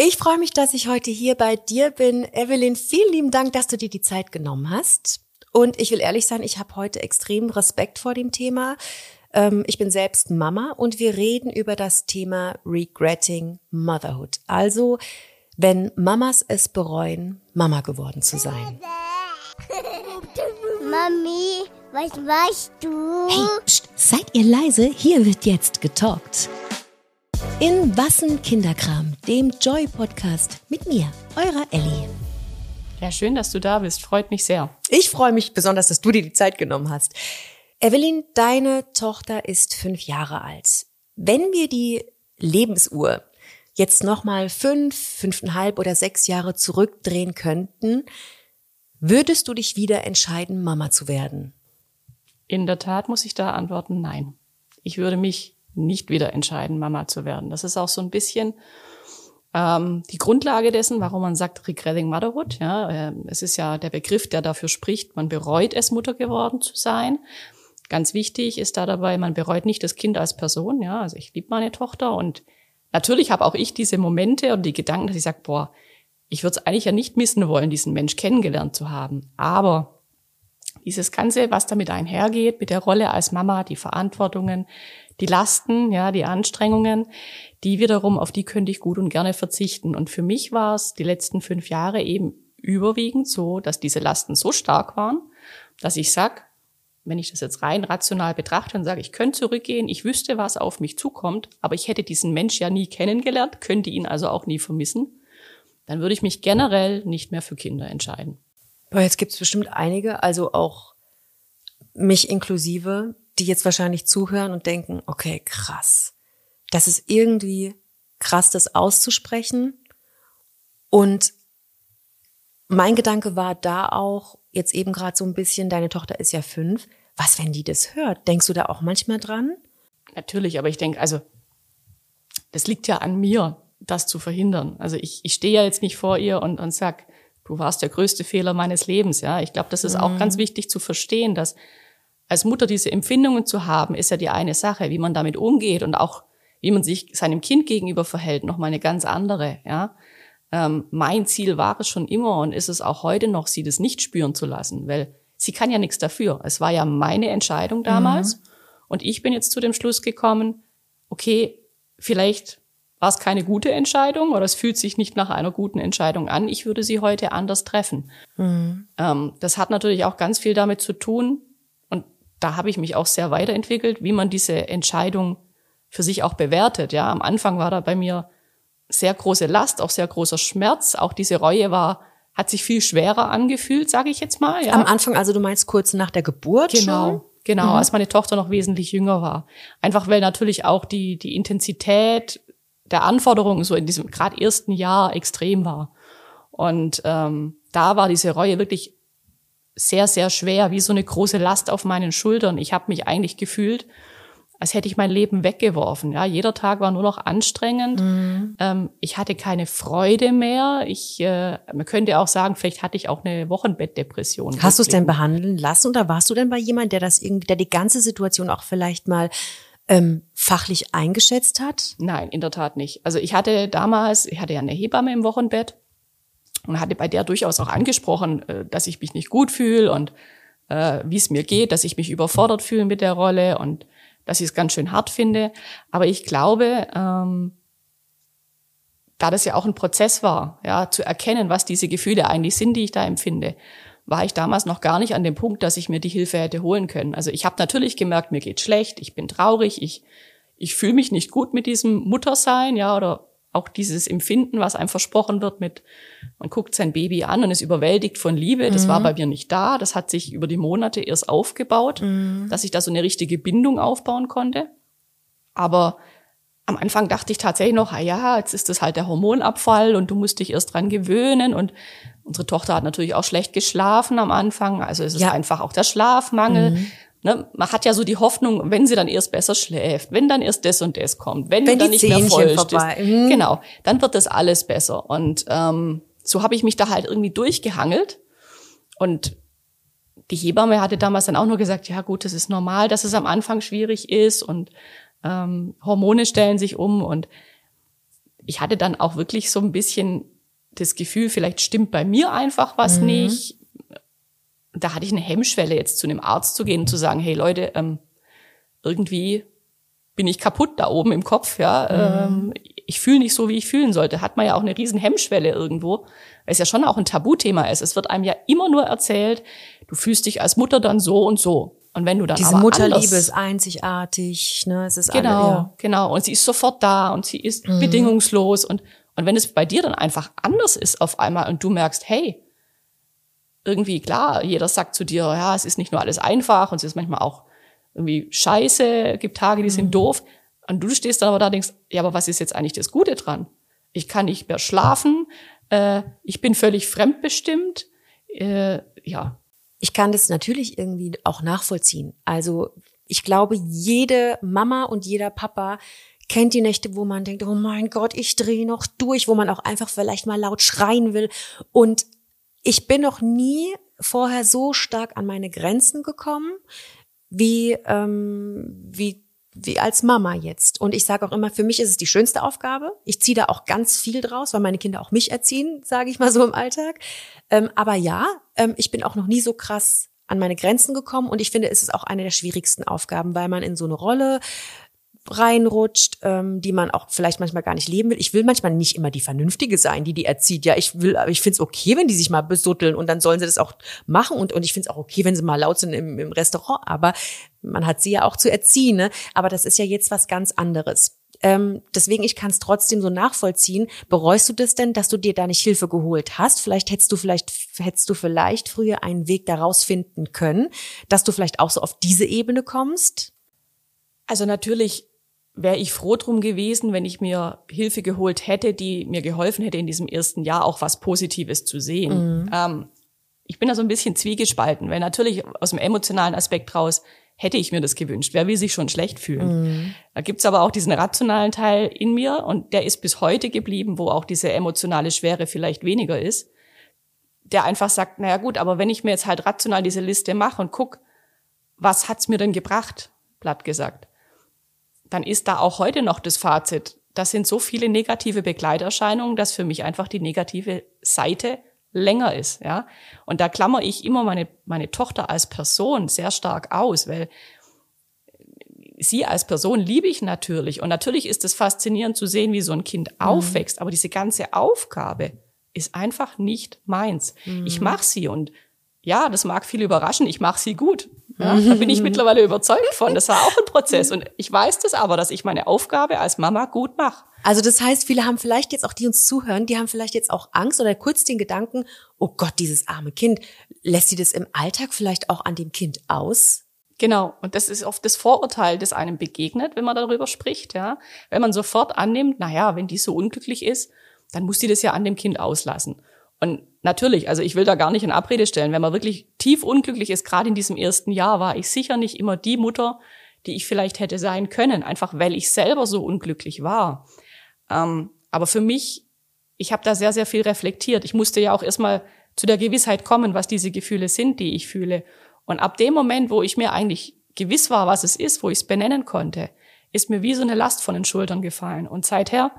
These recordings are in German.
Ich freue mich, dass ich heute hier bei dir bin. Evelyn, vielen lieben Dank, dass du dir die Zeit genommen hast. Und ich will ehrlich sein, ich habe heute extrem Respekt vor dem Thema. Ähm, ich bin selbst Mama und wir reden über das Thema Regretting Motherhood. Also, wenn Mamas es bereuen, Mama geworden zu sein. Mami, was machst du? Hey, pst, seid ihr leise? Hier wird jetzt getalkt. In Wassen Kinderkram, dem Joy-Podcast mit mir, eurer Ellie. Ja, schön, dass du da bist. Freut mich sehr. Ich freue mich besonders, dass du dir die Zeit genommen hast. Evelyn, deine Tochter ist fünf Jahre alt. Wenn wir die Lebensuhr jetzt nochmal fünf, fünfeinhalb oder sechs Jahre zurückdrehen könnten, würdest du dich wieder entscheiden, Mama zu werden? In der Tat muss ich da antworten, nein. Ich würde mich nicht wieder entscheiden, Mama zu werden. Das ist auch so ein bisschen ähm, die Grundlage dessen, warum man sagt Regretting Motherhood. Ja, äh, es ist ja der Begriff, der dafür spricht, man bereut es, Mutter geworden zu sein. Ganz wichtig ist da dabei, man bereut nicht das Kind als Person. Ja, also ich liebe meine Tochter und natürlich habe auch ich diese Momente und die Gedanken, dass ich sage, boah, ich würde es eigentlich ja nicht missen wollen, diesen Mensch kennengelernt zu haben. Aber dieses Ganze, was damit einhergeht, mit der Rolle als Mama, die Verantwortungen, die Lasten, ja, die Anstrengungen, die wiederum, auf die könnte ich gut und gerne verzichten. Und für mich war es die letzten fünf Jahre eben überwiegend so, dass diese Lasten so stark waren, dass ich sag, wenn ich das jetzt rein rational betrachte und sage, ich könnte zurückgehen, ich wüsste, was auf mich zukommt, aber ich hätte diesen Mensch ja nie kennengelernt, könnte ihn also auch nie vermissen, dann würde ich mich generell nicht mehr für Kinder entscheiden. Aber jetzt gibt es bestimmt einige, also auch mich inklusive, die jetzt wahrscheinlich zuhören und denken, okay, krass. Das ist irgendwie krass, das auszusprechen. Und mein Gedanke war da auch jetzt eben gerade so ein bisschen, deine Tochter ist ja fünf. Was, wenn die das hört? Denkst du da auch manchmal dran? Natürlich, aber ich denke, also das liegt ja an mir, das zu verhindern. Also ich, ich stehe ja jetzt nicht vor ihr und, und sag, du warst der größte Fehler meines Lebens. Ja, ich glaube, das ist mhm. auch ganz wichtig zu verstehen, dass als Mutter diese Empfindungen zu haben, ist ja die eine Sache, wie man damit umgeht und auch wie man sich seinem Kind gegenüber verhält, noch mal eine ganz andere. Ja, ähm, mein Ziel war es schon immer und ist es auch heute noch, sie das nicht spüren zu lassen, weil sie kann ja nichts dafür. Es war ja meine Entscheidung damals mhm. und ich bin jetzt zu dem Schluss gekommen, okay, vielleicht war es keine gute Entscheidung oder es fühlt sich nicht nach einer guten Entscheidung an. Ich würde sie heute anders treffen. Mhm. Ähm, das hat natürlich auch ganz viel damit zu tun, da habe ich mich auch sehr weiterentwickelt, wie man diese Entscheidung für sich auch bewertet. Ja, am Anfang war da bei mir sehr große Last, auch sehr großer Schmerz. Auch diese Reue war, hat sich viel schwerer angefühlt, sage ich jetzt mal. Ja. Am Anfang, also du meinst kurz nach der Geburt genau. schon? Genau, mhm. als meine Tochter noch wesentlich jünger war. Einfach weil natürlich auch die, die Intensität der Anforderungen so in diesem gerade ersten Jahr extrem war. Und ähm, da war diese Reue wirklich sehr, sehr schwer, wie so eine große Last auf meinen Schultern. Ich habe mich eigentlich gefühlt, als hätte ich mein Leben weggeworfen. Ja, jeder Tag war nur noch anstrengend. Mhm. Ähm, ich hatte keine Freude mehr. Ich, äh, man könnte auch sagen, vielleicht hatte ich auch eine Wochenbettdepression. Hast du es denn behandeln lassen oder warst du denn bei jemand, der das irgendwie, der die ganze Situation auch vielleicht mal ähm, fachlich eingeschätzt hat? Nein, in der Tat nicht. Also ich hatte damals, ich hatte ja eine Hebamme im Wochenbett und hatte bei der durchaus auch angesprochen, äh, dass ich mich nicht gut fühle und äh, wie es mir geht, dass ich mich überfordert fühle mit der Rolle und dass ich es ganz schön hart finde. Aber ich glaube, ähm, da das ja auch ein Prozess war, ja, zu erkennen, was diese Gefühle eigentlich sind, die ich da empfinde, war ich damals noch gar nicht an dem Punkt, dass ich mir die Hilfe hätte holen können. Also ich habe natürlich gemerkt, mir geht schlecht, ich bin traurig, ich ich fühle mich nicht gut mit diesem Muttersein, ja, oder auch dieses Empfinden, was einem versprochen wird mit, man guckt sein Baby an und ist überwältigt von Liebe, das mhm. war bei mir nicht da. Das hat sich über die Monate erst aufgebaut, mhm. dass ich da so eine richtige Bindung aufbauen konnte. Aber am Anfang dachte ich tatsächlich noch, ah ja, jetzt ist das halt der Hormonabfall und du musst dich erst dran gewöhnen und unsere Tochter hat natürlich auch schlecht geschlafen am Anfang, also es ist ja. einfach auch der Schlafmangel. Mhm. Ne, man hat ja so die Hoffnung, wenn sie dann erst besser schläft, wenn dann erst das und das kommt, wenn, wenn du dann nicht Zähnchen mehr vollst, mhm. genau, dann wird das alles besser. Und ähm, so habe ich mich da halt irgendwie durchgehangelt. Und die Hebamme hatte damals dann auch nur gesagt, ja gut, das ist normal, dass es am Anfang schwierig ist und ähm, Hormone stellen sich um und ich hatte dann auch wirklich so ein bisschen das Gefühl, vielleicht stimmt bei mir einfach was mhm. nicht. Da hatte ich eine Hemmschwelle, jetzt zu einem Arzt zu gehen und zu sagen, hey Leute, ähm, irgendwie bin ich kaputt da oben im Kopf, ja. Mhm. Ähm, ich fühle nicht so, wie ich fühlen sollte. Hat man ja auch eine riesen Hemmschwelle irgendwo, weil es ja schon auch ein Tabuthema ist. Es wird einem ja immer nur erzählt, du fühlst dich als Mutter dann so und so. Und wenn du dann diese aber Mutterliebe anders, ist einzigartig, ne? Es ist genau, alle, ja. genau. Und sie ist sofort da und sie ist mhm. bedingungslos und und wenn es bei dir dann einfach anders ist auf einmal und du merkst, hey, irgendwie klar, jeder sagt zu dir, ja, es ist nicht nur alles einfach und es ist manchmal auch irgendwie scheiße, gibt Tage, die sind mhm. doof. Und du stehst dann aber da und denkst, ja, aber was ist jetzt eigentlich das Gute dran? Ich kann nicht mehr schlafen, äh, ich bin völlig fremdbestimmt, äh, ja. Ich kann das natürlich irgendwie auch nachvollziehen. Also ich glaube, jede Mama und jeder Papa kennt die Nächte, wo man denkt, oh mein Gott, ich drehe noch durch, wo man auch einfach vielleicht mal laut schreien will. Und ich bin noch nie vorher so stark an meine Grenzen gekommen, wie, ähm, wie, wie als Mama jetzt. Und ich sage auch immer, für mich ist es die schönste Aufgabe. Ich ziehe da auch ganz viel draus, weil meine Kinder auch mich erziehen, sage ich mal so im Alltag. Ähm, aber ja, ähm, ich bin auch noch nie so krass an meine Grenzen gekommen und ich finde, es ist auch eine der schwierigsten Aufgaben, weil man in so eine Rolle reinrutscht, ähm, die man auch vielleicht manchmal gar nicht leben will. Ich will manchmal nicht immer die Vernünftige sein, die die erzieht. Ja, ich will, aber ich finde es okay, wenn die sich mal besutteln und dann sollen sie das auch machen und, und ich finde es auch okay, wenn sie mal laut sind im, im Restaurant, aber man hat sie ja auch zu erziehen, ne? Aber das ist ja jetzt was ganz anderes. Ähm, deswegen, ich kann es trotzdem so nachvollziehen. Bereust du das denn, dass du dir da nicht Hilfe geholt hast? Vielleicht hättest du vielleicht, hättest du vielleicht früher einen Weg daraus finden können, dass du vielleicht auch so auf diese Ebene kommst? Also natürlich wäre ich froh drum gewesen, wenn ich mir Hilfe geholt hätte, die mir geholfen hätte, in diesem ersten Jahr auch was Positives zu sehen. Mhm. Ähm, ich bin da so ein bisschen zwiegespalten, weil natürlich aus dem emotionalen Aspekt raus hätte ich mir das gewünscht. Wer will sich schon schlecht fühlen? Mhm. Da gibt's aber auch diesen rationalen Teil in mir und der ist bis heute geblieben, wo auch diese emotionale Schwere vielleicht weniger ist, der einfach sagt, naja gut, aber wenn ich mir jetzt halt rational diese Liste mache und guck, was hat's mir denn gebracht, platt gesagt, dann ist da auch heute noch das Fazit. Das sind so viele negative Begleiterscheinungen, dass für mich einfach die negative Seite länger ist, ja. Und da klammer ich immer meine, meine Tochter als Person sehr stark aus, weil sie als Person liebe ich natürlich. Und natürlich ist es faszinierend zu sehen, wie so ein Kind mhm. aufwächst. Aber diese ganze Aufgabe ist einfach nicht meins. Mhm. Ich mache sie und ja, das mag viel überraschen. Ich mache sie gut. Ja, da bin ich mittlerweile überzeugt von. Das war auch ein Prozess. Und ich weiß das aber, dass ich meine Aufgabe als Mama gut mache. Also das heißt, viele haben vielleicht jetzt auch, die uns zuhören, die haben vielleicht jetzt auch Angst oder kurz den Gedanken, oh Gott, dieses arme Kind, lässt sie das im Alltag vielleicht auch an dem Kind aus? Genau. Und das ist oft das Vorurteil, das einem begegnet, wenn man darüber spricht, ja. Wenn man sofort annimmt, na ja, wenn die so unglücklich ist, dann muss die das ja an dem Kind auslassen. Und natürlich, also ich will da gar nicht in Abrede stellen, wenn man wirklich tief unglücklich ist, gerade in diesem ersten Jahr, war ich sicher nicht immer die Mutter, die ich vielleicht hätte sein können, einfach weil ich selber so unglücklich war. Ähm, aber für mich, ich habe da sehr, sehr viel reflektiert. Ich musste ja auch erstmal zu der Gewissheit kommen, was diese Gefühle sind, die ich fühle. Und ab dem Moment, wo ich mir eigentlich gewiss war, was es ist, wo ich es benennen konnte, ist mir wie so eine Last von den Schultern gefallen. Und seither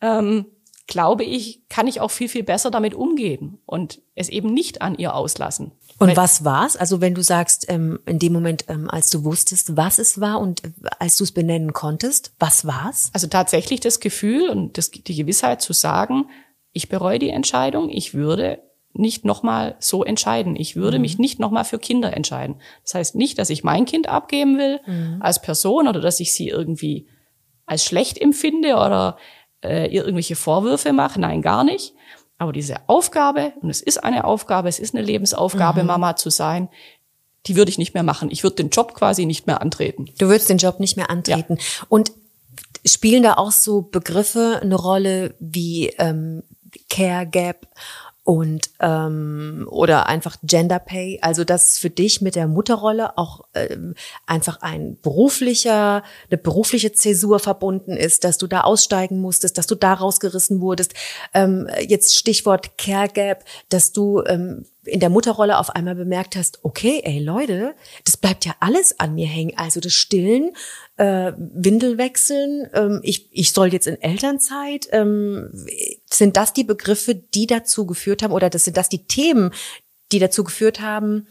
ähm, glaube ich, kann ich auch viel, viel besser damit umgehen und es eben nicht an ihr auslassen. Und Weil, was war's? Also wenn du sagst, ähm, in dem Moment, ähm, als du wusstest, was es war und äh, als du es benennen konntest, was war's? Also tatsächlich das Gefühl und das, die Gewissheit zu sagen, ich bereue die Entscheidung, ich würde nicht nochmal so entscheiden. Ich würde mhm. mich nicht nochmal für Kinder entscheiden. Das heißt nicht, dass ich mein Kind abgeben will mhm. als Person oder dass ich sie irgendwie als schlecht empfinde oder äh, ihr irgendwelche Vorwürfe mache. Nein, gar nicht. Aber diese Aufgabe, und es ist eine Aufgabe, es ist eine Lebensaufgabe, mhm. Mama zu sein, die würde ich nicht mehr machen. Ich würde den Job quasi nicht mehr antreten. Du würdest den Job nicht mehr antreten. Ja. Und spielen da auch so Begriffe eine Rolle wie ähm, Care Gap und ähm, oder einfach Gender Pay, also dass für dich mit der Mutterrolle auch ähm, einfach ein beruflicher, eine berufliche Zäsur verbunden ist, dass du da aussteigen musstest, dass du da rausgerissen wurdest. Ähm, jetzt Stichwort Care Gap, dass du ähm, in der Mutterrolle auf einmal bemerkt hast, okay, ey Leute, das bleibt ja alles an mir hängen. Also das Stillen, äh, Windel wechseln, ähm, ich, ich soll jetzt in Elternzeit. Ähm, sind das die Begriffe, die dazu geführt haben, oder das sind das die Themen, die dazu geführt haben,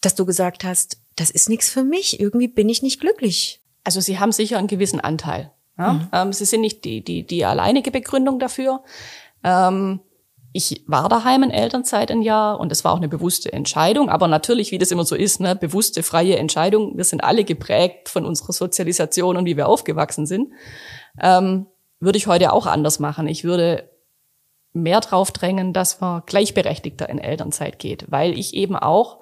dass du gesagt hast, das ist nichts für mich, irgendwie bin ich nicht glücklich. Also sie haben sicher einen gewissen Anteil. Ja? Mhm. Ähm, sie sind nicht die, die, die alleinige Begründung dafür. Ähm, ich war daheim in Elternzeit ein Jahr und es war auch eine bewusste Entscheidung, aber natürlich, wie das immer so ist, ne, bewusste, freie Entscheidung. Wir sind alle geprägt von unserer Sozialisation und wie wir aufgewachsen sind. Ähm, würde ich heute auch anders machen. Ich würde mehr drauf drängen, dass man gleichberechtigter in Elternzeit geht, weil ich eben auch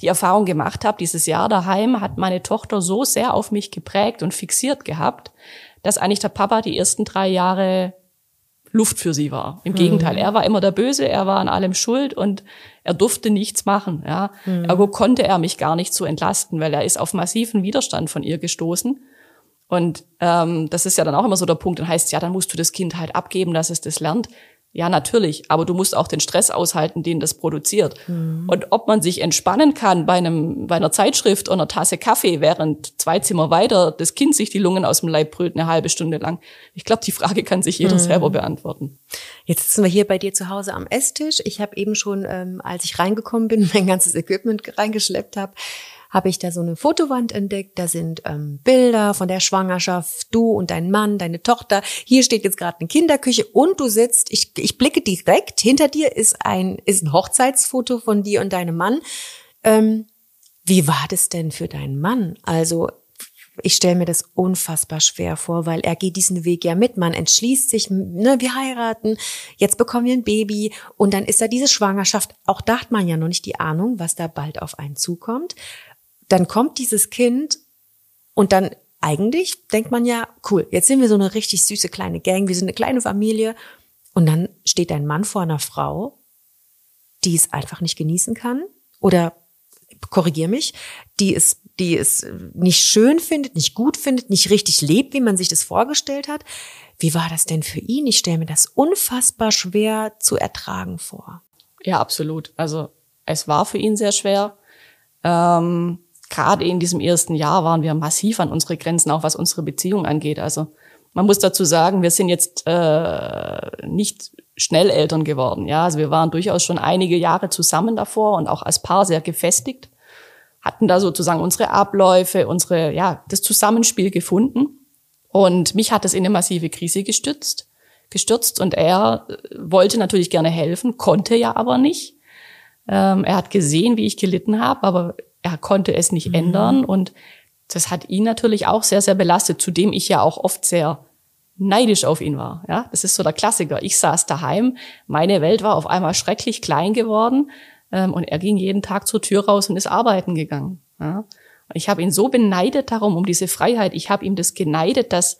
die Erfahrung gemacht habe, dieses Jahr daheim hat meine Tochter so sehr auf mich geprägt und fixiert gehabt, dass eigentlich der Papa die ersten drei Jahre Luft für sie war. Im mhm. Gegenteil, er war immer der Böse, er war an allem schuld und er durfte nichts machen. Ja. Mhm. Ergo konnte er mich gar nicht so entlasten, weil er ist auf massiven Widerstand von ihr gestoßen. Und ähm, das ist ja dann auch immer so der Punkt. Dann heißt ja, dann musst du das Kind halt abgeben, dass es das lernt. Ja, natürlich, aber du musst auch den Stress aushalten, den das produziert. Mhm. Und ob man sich entspannen kann bei einem bei einer Zeitschrift oder einer Tasse Kaffee, während zwei Zimmer weiter das Kind sich die Lungen aus dem Leib brüllt eine halbe Stunde lang. Ich glaube, die Frage kann sich jeder mhm. selber beantworten. Jetzt sitzen wir hier bei dir zu Hause am Esstisch. Ich habe eben schon, ähm, als ich reingekommen bin, mein ganzes Equipment reingeschleppt habe, habe ich da so eine Fotowand entdeckt. Da sind ähm, Bilder von der Schwangerschaft, du und dein Mann, deine Tochter. Hier steht jetzt gerade eine Kinderküche und du sitzt, ich, ich blicke direkt, hinter dir ist ein, ist ein Hochzeitsfoto von dir und deinem Mann. Ähm, wie war das denn für deinen Mann? Also ich stelle mir das unfassbar schwer vor, weil er geht diesen Weg ja mit. Man entschließt sich, ne, wir heiraten, jetzt bekommen wir ein Baby und dann ist da diese Schwangerschaft. Auch da hat man ja noch nicht die Ahnung, was da bald auf einen zukommt dann kommt dieses Kind und dann eigentlich denkt man ja, cool, jetzt sind wir so eine richtig süße kleine Gang, wir sind eine kleine Familie. Und dann steht ein Mann vor einer Frau, die es einfach nicht genießen kann oder korrigier mich, die es, die es nicht schön findet, nicht gut findet, nicht richtig lebt, wie man sich das vorgestellt hat. Wie war das denn für ihn? Ich stelle mir das unfassbar schwer zu ertragen vor. Ja, absolut. Also es war für ihn sehr schwer. Ähm, gerade in diesem ersten Jahr waren wir massiv an unsere Grenzen, auch was unsere Beziehung angeht. Also man muss dazu sagen, wir sind jetzt äh, nicht schnell Eltern geworden. Ja, also wir waren durchaus schon einige Jahre zusammen davor und auch als Paar sehr gefestigt, hatten da sozusagen unsere Abläufe, unsere ja das Zusammenspiel gefunden. Und mich hat das in eine massive Krise gestützt, gestürzt und er äh, wollte natürlich gerne helfen, konnte ja aber nicht. Ähm, er hat gesehen, wie ich gelitten habe, aber er konnte es nicht mhm. ändern und das hat ihn natürlich auch sehr, sehr belastet, zudem ich ja auch oft sehr neidisch auf ihn war. Ja, das ist so der Klassiker. Ich saß daheim, meine Welt war auf einmal schrecklich klein geworden ähm, und er ging jeden Tag zur Tür raus und ist arbeiten gegangen. Ja? Ich habe ihn so beneidet darum, um diese Freiheit. Ich habe ihm das geneidet, dass,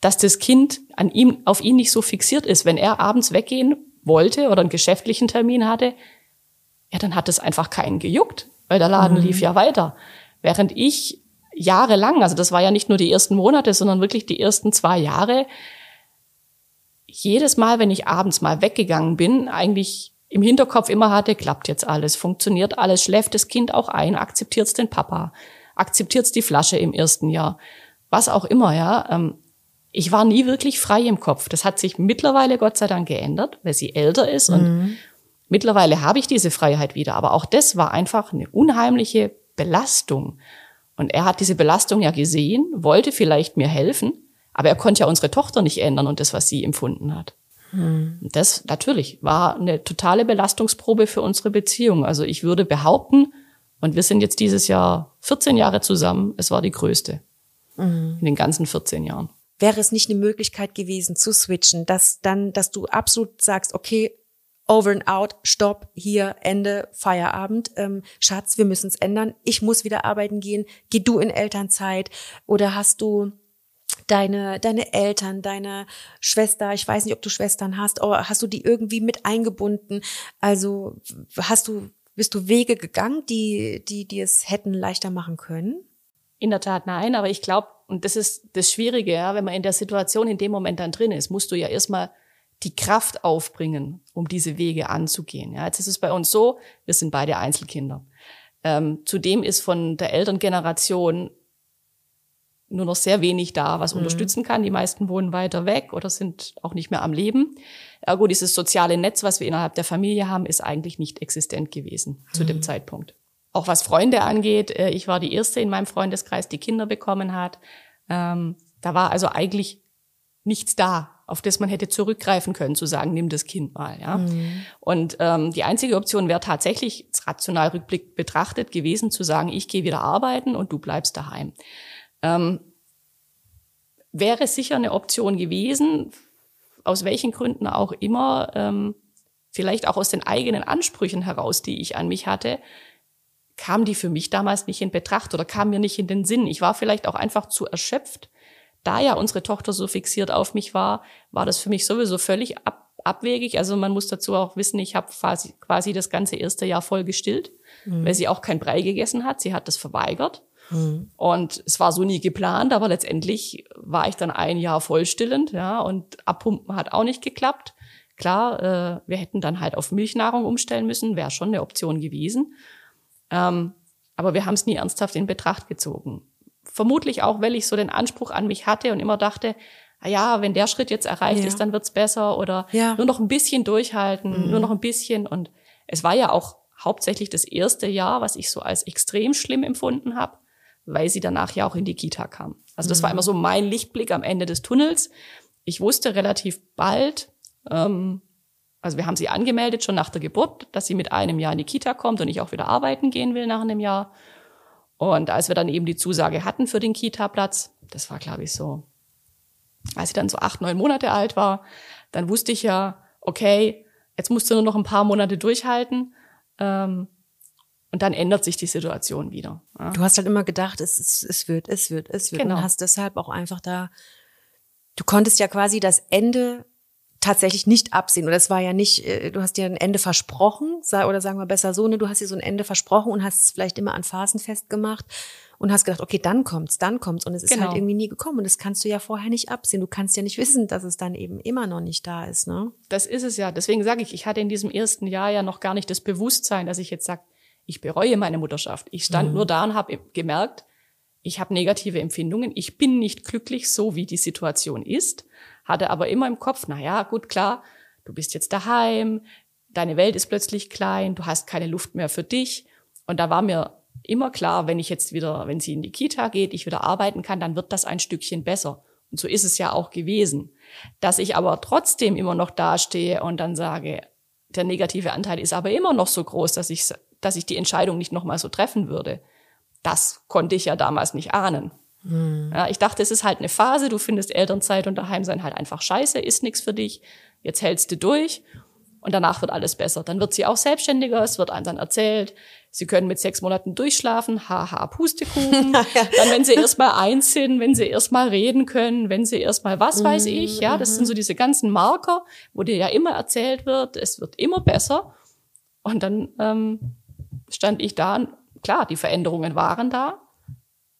dass das Kind an ihm, auf ihn nicht so fixiert ist. Wenn er abends weggehen wollte oder einen geschäftlichen Termin hatte, ja, dann hat es einfach keinen gejuckt weil der Laden mhm. lief ja weiter. Während ich jahrelang, also das war ja nicht nur die ersten Monate, sondern wirklich die ersten zwei Jahre, jedes Mal, wenn ich abends mal weggegangen bin, eigentlich im Hinterkopf immer hatte, klappt jetzt alles, funktioniert alles, schläft das Kind auch ein, akzeptiert's den Papa, akzeptiert's die Flasche im ersten Jahr, was auch immer, ja. Ähm, ich war nie wirklich frei im Kopf. Das hat sich mittlerweile Gott sei Dank geändert, weil sie älter ist und mhm. Mittlerweile habe ich diese Freiheit wieder, aber auch das war einfach eine unheimliche Belastung. Und er hat diese Belastung ja gesehen, wollte vielleicht mir helfen, aber er konnte ja unsere Tochter nicht ändern und das, was sie empfunden hat. Hm. Das natürlich war eine totale Belastungsprobe für unsere Beziehung. Also ich würde behaupten, und wir sind jetzt dieses Jahr 14 Jahre zusammen, es war die größte hm. in den ganzen 14 Jahren. Wäre es nicht eine Möglichkeit gewesen zu switchen, dass dann, dass du absolut sagst, okay, over and out, stopp, hier, Ende, Feierabend. Ähm, Schatz, wir müssen es ändern. Ich muss wieder arbeiten gehen. Geh du in Elternzeit. Oder hast du deine, deine Eltern, deine Schwester, ich weiß nicht, ob du Schwestern hast, aber hast du die irgendwie mit eingebunden? Also hast du, bist du Wege gegangen, die, die, die es hätten leichter machen können? In der Tat nein, aber ich glaube, und das ist das Schwierige, ja, wenn man in der Situation in dem Moment dann drin ist, musst du ja erstmal die Kraft aufbringen, um diese Wege anzugehen. Ja, jetzt ist es bei uns so, wir sind beide Einzelkinder. Ähm, zudem ist von der Elterngeneration nur noch sehr wenig da, was mhm. unterstützen kann. Die meisten wohnen weiter weg oder sind auch nicht mehr am Leben. Ergo, dieses soziale Netz, was wir innerhalb der Familie haben, ist eigentlich nicht existent gewesen mhm. zu dem mhm. Zeitpunkt. Auch was Freunde angeht, äh, ich war die Erste in meinem Freundeskreis, die Kinder bekommen hat. Ähm, da war also eigentlich nichts da, auf das man hätte zurückgreifen können, zu sagen, nimm das Kind mal. Ja? Mhm. Und ähm, die einzige Option wäre tatsächlich, rational Rückblick betrachtet, gewesen, zu sagen, ich gehe wieder arbeiten und du bleibst daheim. Ähm, wäre sicher eine Option gewesen, aus welchen Gründen auch immer, ähm, vielleicht auch aus den eigenen Ansprüchen heraus, die ich an mich hatte, kam die für mich damals nicht in Betracht oder kam mir nicht in den Sinn. Ich war vielleicht auch einfach zu erschöpft. Da ja unsere Tochter so fixiert auf mich war, war das für mich sowieso völlig ab, abwegig. Also man muss dazu auch wissen, ich habe quasi, quasi das ganze erste Jahr voll gestillt, mhm. weil sie auch kein Brei gegessen hat. Sie hat das verweigert. Mhm. Und es war so nie geplant, aber letztendlich war ich dann ein Jahr vollstillend, ja, und abpumpen hat auch nicht geklappt. Klar, äh, wir hätten dann halt auf Milchnahrung umstellen müssen, wäre schon eine Option gewesen. Ähm, aber wir haben es nie ernsthaft in Betracht gezogen. Vermutlich auch, weil ich so den Anspruch an mich hatte und immer dachte, ah ja, wenn der Schritt jetzt erreicht ja. ist, dann wird's besser oder ja. nur noch ein bisschen durchhalten, mhm. nur noch ein bisschen. Und es war ja auch hauptsächlich das erste Jahr, was ich so als extrem schlimm empfunden habe, weil sie danach ja auch in die Kita kam. Also das mhm. war immer so mein Lichtblick am Ende des Tunnels. Ich wusste relativ bald, ähm, also wir haben sie angemeldet schon nach der Geburt, dass sie mit einem Jahr in die Kita kommt und ich auch wieder arbeiten gehen will nach einem Jahr. Und als wir dann eben die Zusage hatten für den Kita-Platz, das war glaube ich so, als sie dann so acht, neun Monate alt war, dann wusste ich ja, okay, jetzt musst du nur noch ein paar Monate durchhalten. Ähm, und dann ändert sich die Situation wieder. Ja. Du hast halt immer gedacht, es, es, es wird, es wird, es wird. Genau. Und hast deshalb auch einfach da, du konntest ja quasi das Ende tatsächlich nicht absehen. Oder es war ja nicht, äh, du hast dir ein Ende versprochen, oder sagen wir besser so, ne, du hast dir so ein Ende versprochen und hast es vielleicht immer an Phasen festgemacht und hast gedacht, okay, dann kommt's, dann kommt's. Und es ist halt genau. halt irgendwie nie gekommen. Und das kannst du ja vorher nicht absehen. Du kannst ja nicht wissen, dass es dann eben immer noch nicht da ist, ne? Das ist es ja. Deswegen sage ich, ich hatte in diesem ersten Jahr ja noch gar nicht das Bewusstsein, dass ich jetzt sage, ich bereue meine Mutterschaft. Ich stand mhm. nur da und habe gemerkt, ich habe negative Empfindungen. Ich bin nicht glücklich, so wie die Situation ist hatte aber immer im Kopf, na ja, gut, klar, du bist jetzt daheim, deine Welt ist plötzlich klein, du hast keine Luft mehr für dich. Und da war mir immer klar, wenn ich jetzt wieder, wenn sie in die Kita geht, ich wieder arbeiten kann, dann wird das ein Stückchen besser. Und so ist es ja auch gewesen. Dass ich aber trotzdem immer noch dastehe und dann sage, der negative Anteil ist aber immer noch so groß, dass ich, dass ich die Entscheidung nicht nochmal so treffen würde. Das konnte ich ja damals nicht ahnen. Mhm. Ja, ich dachte, es ist halt eine Phase, du findest Elternzeit und daheim sein halt einfach scheiße, ist nichts für dich, jetzt hältst du durch und danach wird alles besser. Dann wird sie auch selbstständiger, es wird einem dann erzählt, sie können mit sechs Monaten durchschlafen, haha, Pustekuchen. Dann, wenn sie erstmal eins sind, wenn sie erstmal reden können, wenn sie erstmal was weiß mhm, ich, ja, das sind so diese ganzen Marker, wo dir ja immer erzählt wird, es wird immer besser. Und dann ähm, stand ich da, klar, die Veränderungen waren da,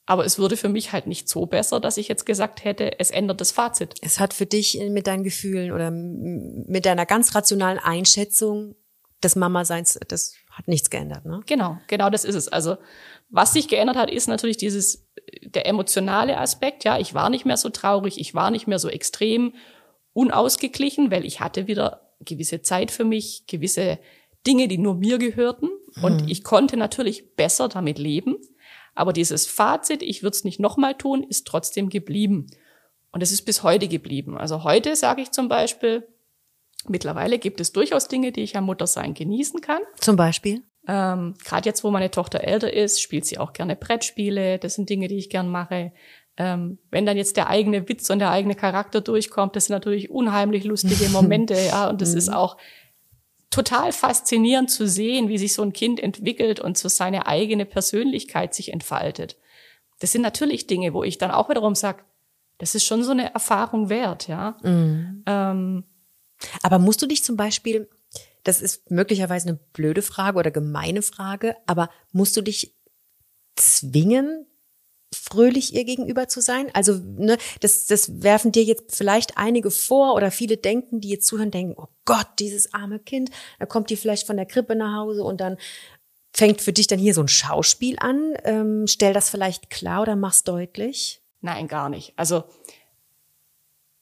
aber es würde für mich halt nicht so besser, dass ich jetzt gesagt hätte, es ändert das Fazit. Es hat für dich mit deinen Gefühlen oder mit deiner ganz rationalen Einschätzung des Mama-Seins, das hat nichts geändert, ne? Genau, genau das ist es. Also, was sich geändert hat, ist natürlich dieses, der emotionale Aspekt. Ja, ich war nicht mehr so traurig, ich war nicht mehr so extrem unausgeglichen, weil ich hatte wieder gewisse Zeit für mich, gewisse Dinge, die nur mir gehörten. Und hm. ich konnte natürlich besser damit leben. Aber dieses Fazit, ich würde es nicht nochmal tun, ist trotzdem geblieben. Und es ist bis heute geblieben. Also heute sage ich zum Beispiel, mittlerweile gibt es durchaus Dinge, die ich am Muttersein genießen kann. Zum Beispiel? Ähm, Gerade jetzt, wo meine Tochter älter ist, spielt sie auch gerne Brettspiele. Das sind Dinge, die ich gern mache. Ähm, wenn dann jetzt der eigene Witz und der eigene Charakter durchkommt, das sind natürlich unheimlich lustige Momente, ja. Und das ist mhm. auch total faszinierend zu sehen, wie sich so ein Kind entwickelt und so seine eigene Persönlichkeit sich entfaltet. Das sind natürlich Dinge, wo ich dann auch wiederum sage, das ist schon so eine Erfahrung wert, ja. Mhm. Ähm, aber musst du dich zum Beispiel, das ist möglicherweise eine blöde Frage oder gemeine Frage, aber musst du dich zwingen, fröhlich ihr gegenüber zu sein? Also, ne, das, das werfen dir jetzt vielleicht einige vor oder viele denken, die jetzt zuhören, denken, oh Gott, dieses arme Kind, da kommt die vielleicht von der Krippe nach Hause und dann fängt für dich dann hier so ein Schauspiel an. Ähm, stell das vielleicht klar oder mach's deutlich? Nein, gar nicht. Also,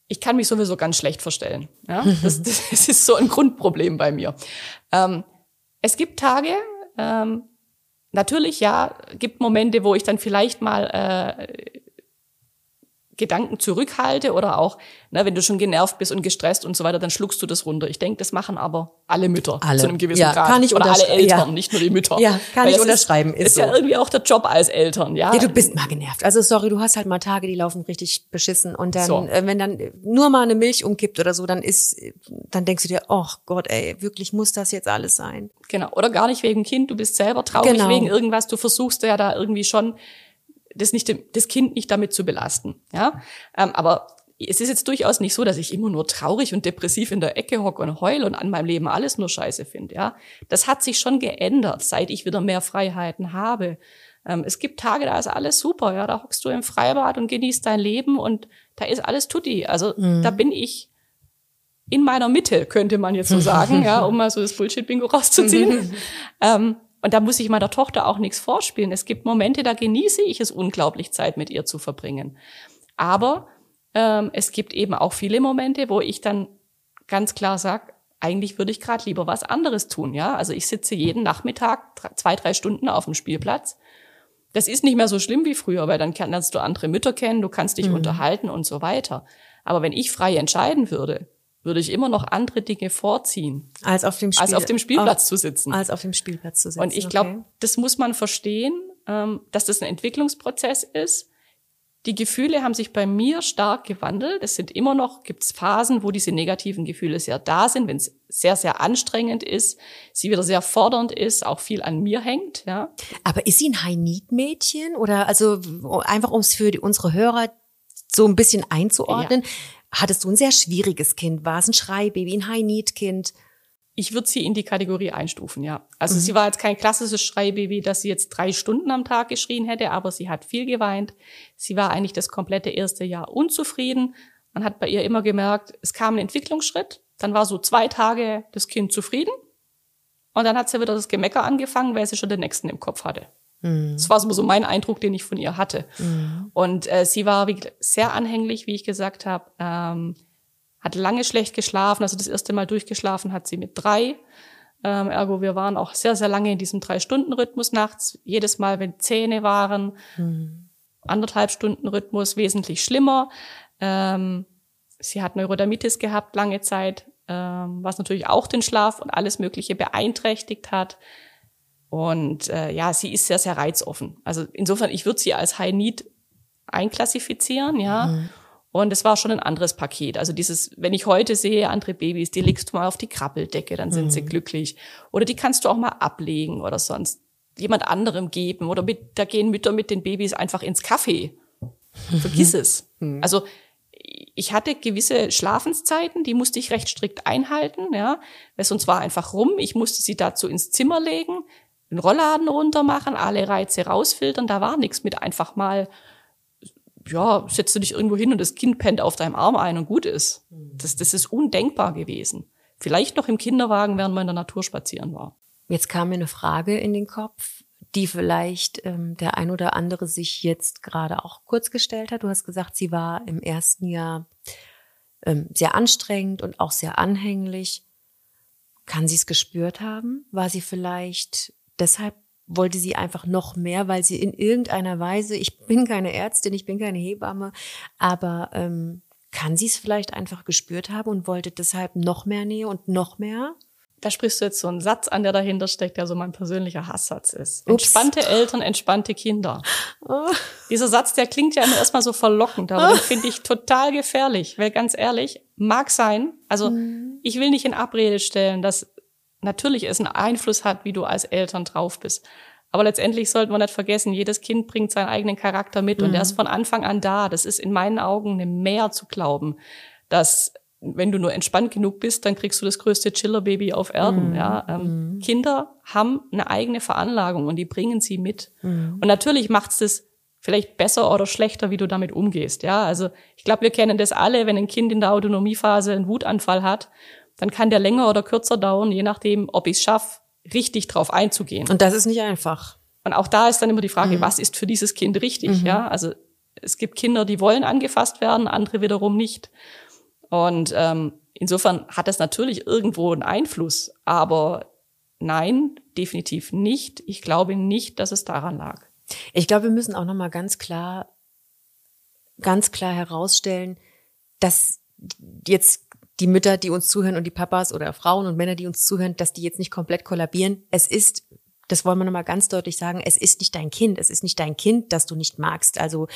ich kann mich sowieso ganz schlecht verstellen. Ja? Das, das ist so ein Grundproblem bei mir. Ähm, es gibt Tage, ähm, natürlich ja, gibt Momente, wo ich dann vielleicht mal äh, Gedanken zurückhalte oder auch, ne, wenn du schon genervt bist und gestresst und so weiter, dann schluckst du das runter. Ich denke, das machen aber alle Mütter alle. zu einem gewissen ja, Grad. Kann ich oder alle Eltern, ja. nicht nur die Mütter. Ja, kann Weil ich unterschreiben. Ist, Ist, ist so. ja irgendwie auch der Job als Eltern, ja. Ja, du bist mal genervt. Also sorry, du hast halt mal Tage, die laufen richtig beschissen und dann, So. äh, wenn dann nur mal eine Milch umkippt oder so, dann ist, dann denkst du dir, oh Gott, ey, wirklich muss das jetzt alles sein? Genau. Oder gar nicht wegen Kind, du bist selber traurig Genau. wegen irgendwas, du versuchst ja da irgendwie schon das, nicht, das Kind nicht damit zu belasten. Ja? Ähm, aber es ist jetzt durchaus nicht so, dass ich immer nur traurig und depressiv in der Ecke hocke und heul und an meinem Leben alles nur scheiße finde. Ja? Das hat sich schon geändert, seit ich wieder mehr Freiheiten habe. Ähm, es gibt Tage, da ist alles super, ja, da hockst du im Freibad und genießt dein Leben und da ist alles tutti. Also da bin ich in meiner Mitte, könnte man jetzt so sagen, ja, um mal so das Bullshit-Bingo rauszuziehen. ähm, und da muss ich meiner Tochter auch nichts vorspielen. Es gibt Momente, da genieße ich es unglaublich, Zeit mit ihr zu verbringen. Aber ähm, es gibt eben auch viele Momente, wo ich dann ganz klar sage, eigentlich würde ich gerade lieber was anderes tun. Ja, also ich sitze jeden Nachmittag zwei, drei Stunden auf dem Spielplatz. Das ist nicht mehr so schlimm wie früher, weil dann lernst du andere Mütter kennen, du kannst dich unterhalten und so weiter. Aber wenn ich frei entscheiden würde, würde ich immer noch andere Dinge vorziehen, Als auf dem Spiel, als auf dem Spielplatz auf, zu sitzen. Als auf dem Spielplatz zu sitzen. Und ich glaube, okay. das muss man verstehen, ähm, dass das ein Entwicklungsprozess ist. Die Gefühle haben sich bei mir stark gewandelt. Es sind immer noch, gibt es Phasen, wo diese negativen Gefühle sehr da sind, wenn es sehr, sehr anstrengend ist, sie wieder sehr fordernd ist, auch viel an mir hängt. Ja. Aber ist sie ein High-Need-Mädchen? Oder also einfach, um es für die, unsere Hörer so ein bisschen einzuordnen. Hattest du ein sehr schwieriges Kind? War es ein Schreibaby, ein High-Need-Kind? Ich würde sie in die Kategorie einstufen, ja. Also sie war jetzt kein klassisches Schreibaby, dass sie jetzt drei Stunden am Tag geschrien hätte, aber sie hat viel geweint. Sie war eigentlich das komplette erste Jahr unzufrieden. Man hat bei ihr immer gemerkt, es kam ein Entwicklungsschritt. Dann war so zwei Tage das Kind zufrieden. Und dann hat sie wieder das Gemecker angefangen, weil sie schon den nächsten im Kopf hatte. Das war so mein Eindruck, den ich von ihr hatte. Und äh, sie war wie, sehr anhänglich, wie ich gesagt habe. Ähm, hat lange schlecht geschlafen. Also das erste Mal durchgeschlafen hat sie mit drei. Ähm, ergo, wir waren auch sehr, sehr lange in diesem Drei-Stunden-Rhythmus nachts. Jedes Mal, wenn Zähne waren, anderthalb Stunden Rhythmus, wesentlich schlimmer. Ähm, sie hat Neurodermitis gehabt lange Zeit, ähm, was natürlich auch den Schlaf und alles Mögliche beeinträchtigt hat. Und äh, ja, sie ist sehr, sehr reizoffen. Also insofern, ich würde sie als High Need einklassifizieren, ja. Und es war schon ein anderes Paket. Also dieses, wenn ich heute sehe, andere Babys, die legst du mal auf die Krabbeldecke, dann sind sie glücklich. Oder die kannst du auch mal ablegen oder sonst jemand anderem geben. Oder mit, da gehen Mütter mit den Babys einfach ins Café. Vergiss es. Also ich hatte gewisse Schlafenszeiten, die musste ich recht strikt einhalten, ja, weil sonst war einfach rum. Ich musste sie dazu ins Zimmer legen, den Rollladen runter machen, alle Reize rausfiltern. Da war nichts mit einfach mal, ja, setzt du dich irgendwo hin und das Kind pennt auf deinem Arm ein und gut ist. Das, das ist undenkbar gewesen. Vielleicht noch im Kinderwagen, während man in der Natur spazieren war. Jetzt kam mir eine Frage in den Kopf, die vielleicht ähm, der ein oder andere sich jetzt gerade auch kurz gestellt hat. Du hast gesagt, sie war im ersten Jahr ähm, sehr anstrengend und auch sehr anhänglich. Kann sie es gespürt haben? War sie vielleicht deshalb wollte sie einfach noch mehr, weil sie in irgendeiner Weise, ich bin keine Ärztin, ich bin keine Hebamme, aber ähm, kann sie es vielleicht einfach gespürt haben und wollte deshalb noch mehr Nähe und noch mehr? Da sprichst du jetzt so einen Satz an, der dahinter steckt, der so mein persönlicher Hasssatz ist. Ups. Entspannte Eltern, entspannte Kinder. Oh. Dieser Satz, der klingt ja immer erstmal so verlockend, aber den finde ich total gefährlich, weil ganz ehrlich, mag sein, also ich will nicht in Abrede stellen, dass natürlich es einen Einfluss hat, wie du als Eltern drauf bist. Aber letztendlich sollte man nicht vergessen, jedes Kind bringt seinen eigenen Charakter mit und der ist von Anfang an da. Das ist in meinen Augen eine Mehr zu glauben, dass wenn du nur entspannt genug bist, dann kriegst du das größte Chiller-Baby auf Erden. Ja, ähm, Kinder haben eine eigene Veranlagung und die bringen sie mit. Und natürlich macht's das vielleicht besser oder schlechter, wie du damit umgehst. Ja, also ich glaube, wir kennen das alle, wenn ein Kind in der Autonomiephase einen Wutanfall hat, dann kann der länger oder kürzer dauern, je nachdem, ob ich es schaffe, richtig drauf einzugehen. Und das ist nicht einfach. Und auch da ist dann immer die Frage, mhm. was ist für dieses Kind richtig? Mhm. Ja, also es gibt Kinder, die wollen angefasst werden, andere wiederum nicht. Und ähm, insofern hat das natürlich irgendwo einen Einfluss, aber nein, definitiv nicht. Ich glaube nicht, dass es daran lag. Ich glaube, wir müssen auch noch mal ganz klar, ganz klar herausstellen, dass jetzt die Mütter, die uns zuhören und die Papas oder Frauen und Männer, die uns zuhören, dass die jetzt nicht komplett kollabieren. Es ist, das wollen wir nochmal ganz deutlich sagen, es ist nicht dein Kind. Es ist nicht dein Kind, das du nicht magst. Also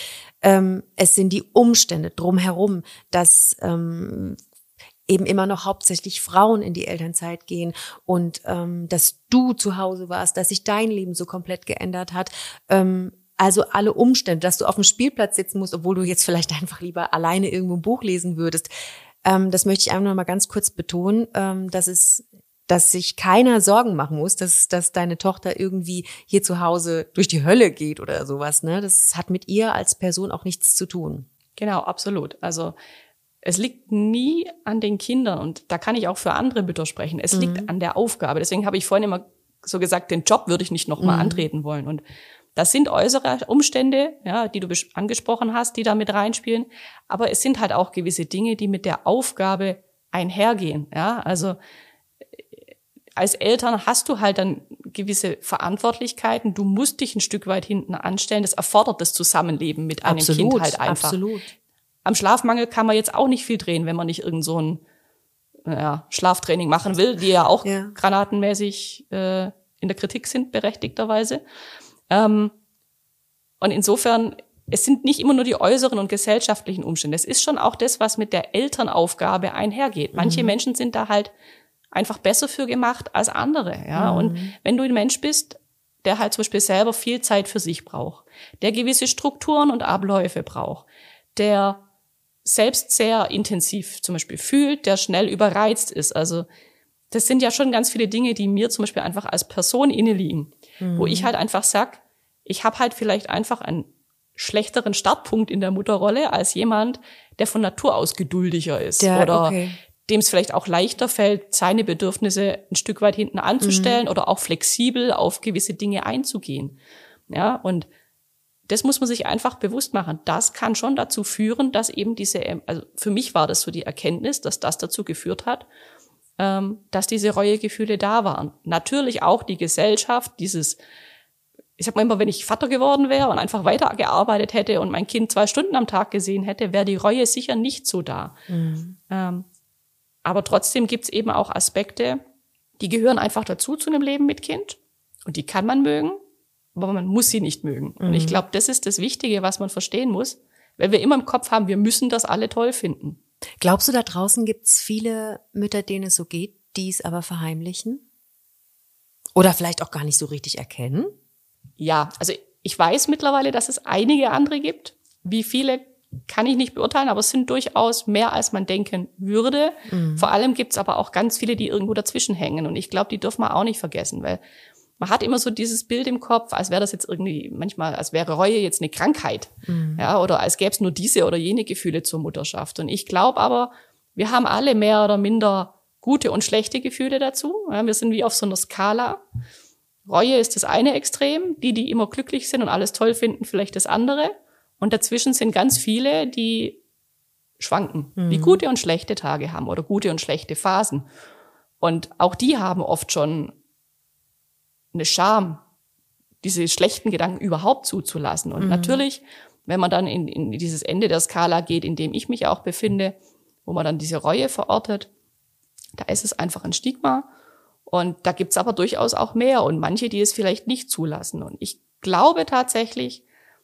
ähm, es sind die Umstände drumherum, dass ähm, eben immer noch hauptsächlich Frauen in die Elternzeit gehen und ähm, dass du zu Hause warst, dass sich dein Leben so komplett geändert hat. Ähm, also alle Umstände, dass du auf dem Spielplatz sitzen musst, obwohl du jetzt vielleicht einfach lieber alleine irgendwo ein Buch lesen würdest. Ähm, das möchte ich einfach noch mal ganz kurz betonen, ähm, dass es dass sich keiner Sorgen machen muss, dass, dass deine Tochter irgendwie hier zu Hause durch die Hölle geht oder sowas. Ne? Das hat mit ihr als Person auch nichts zu tun. Genau, absolut. Also es liegt nie an den Kindern und da kann ich auch für andere Mütter sprechen. Es mhm. liegt an der Aufgabe. Deswegen habe ich vorhin immer so gesagt, den Job würde ich nicht nochmal mhm. antreten wollen. Und das sind äußere Umstände, ja, die du angesprochen hast, die da mit reinspielen. Aber es sind halt auch gewisse Dinge, die mit der Aufgabe einhergehen. Ja, also äh, als Eltern hast du halt dann gewisse Verantwortlichkeiten. Du musst dich ein Stück weit hinten anstellen. Das erfordert das Zusammenleben mit einem absolut, Kind halt einfach. Absolut. Am Schlafmangel kann man jetzt auch nicht viel drehen, wenn man nicht irgend so ein ja, Schlaftraining machen will, die ja auch ja. granatenmäßig äh, in der Kritik sind, berechtigterweise. Ähm, und insofern, es sind nicht immer nur die äußeren und gesellschaftlichen Umstände. Es ist schon auch das, was mit der Elternaufgabe einhergeht. Manche mhm. Menschen sind da halt einfach besser für gemacht als andere. Ja, mhm. und wenn du ein Mensch bist, der halt zum Beispiel selber viel Zeit für sich braucht, der gewisse Strukturen und Abläufe braucht, der selbst sehr intensiv zum Beispiel fühlt, der schnell überreizt ist. Also das sind ja schon ganz viele Dinge, die mir zum Beispiel einfach als Person inne liegen, mhm. wo ich halt einfach sag, ich habe halt vielleicht einfach einen schlechteren Startpunkt in der Mutterrolle als jemand, der von Natur aus geduldiger ist der, oder okay. dem es vielleicht auch leichter fällt, seine Bedürfnisse ein Stück weit hinten anzustellen mhm. oder auch flexibel auf gewisse Dinge einzugehen. Ja, und das muss man sich einfach bewusst machen. Das kann schon dazu führen, dass eben diese, also für mich war das so die Erkenntnis, dass das dazu geführt hat, ähm, dass diese Reuegefühle da waren. Natürlich auch die Gesellschaft, dieses, ich sag mal immer, wenn ich Vater geworden wäre und einfach weitergearbeitet hätte und mein Kind zwei Stunden am Tag gesehen hätte, wäre die Reue sicher nicht so da. Mhm. Ähm, aber trotzdem gibt's eben auch Aspekte, die gehören einfach dazu zu einem Leben mit Kind und die kann man mögen aber man muss sie nicht mögen. Mhm. Und ich mhm. glaube, das ist das Wichtige, was man verstehen muss, weil wir immer im Kopf haben, wir müssen das alle toll finden. Glaubst du, da draußen gibt es viele Mütter, denen es so geht, die es aber verheimlichen? Oder vielleicht auch gar nicht so richtig erkennen? Ja, also ich weiß mittlerweile, dass es einige andere gibt. Wie viele kann ich nicht beurteilen, aber es sind durchaus mehr, als man denken würde. Mhm. Vor allem gibt es aber auch ganz viele, die irgendwo dazwischen hängen. Und ich glaube, die dürfen wir auch nicht vergessen, weil man hat immer so dieses Bild im Kopf, als wäre das jetzt irgendwie manchmal, als wäre Reue jetzt eine Krankheit, mhm. ja, oder als gäbe es nur diese oder jene Gefühle zur Mutterschaft. Und ich glaube aber, wir haben alle mehr oder minder gute und schlechte Gefühle dazu. Ja, wir sind wie auf so einer Skala. Reue ist das eine Extrem, die, die immer glücklich sind und alles toll finden, vielleicht das andere. Und dazwischen sind ganz viele, die schwanken, mhm. die gute und schlechte Tage haben oder gute und schlechte Phasen. Und auch die haben oft schon eine Scham, diese schlechten Gedanken überhaupt zuzulassen. Und mhm. natürlich, wenn man dann in, in dieses Ende der Skala geht, in dem ich mich auch befinde, wo man dann diese Reue verortet, da ist es einfach ein Stigma. Und da gibt's aber durchaus auch mehr und manche, die es vielleicht nicht zulassen. Und ich glaube tatsächlich,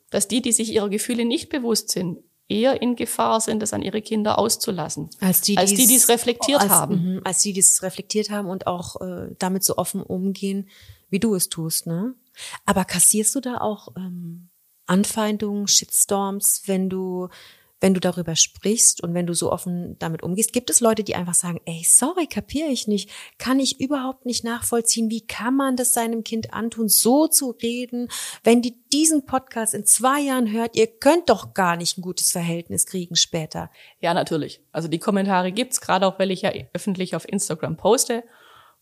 dass die, die sich ihrer Gefühle nicht bewusst sind, eher in Gefahr sind, das an ihre Kinder auszulassen. Als die, als die, die es reflektiert als, haben. Mh, als die, die es reflektiert haben und auch äh, damit so offen umgehen, wie du es tust, ne? Aber kassierst du da auch ähm, Anfeindungen, Shitstorms, wenn du wenn du darüber sprichst und wenn du so offen damit umgehst, gibt es Leute, die einfach sagen, ey, sorry, kapiere ich nicht, kann ich überhaupt nicht nachvollziehen, wie kann man das seinem Kind antun, so zu reden, wenn die diesen Podcast in zwei Jahren hört, ihr könnt doch gar nicht ein gutes Verhältnis kriegen später. Ja, natürlich. Also die Kommentare gibt's gerade auch, weil ich ja öffentlich auf Instagram poste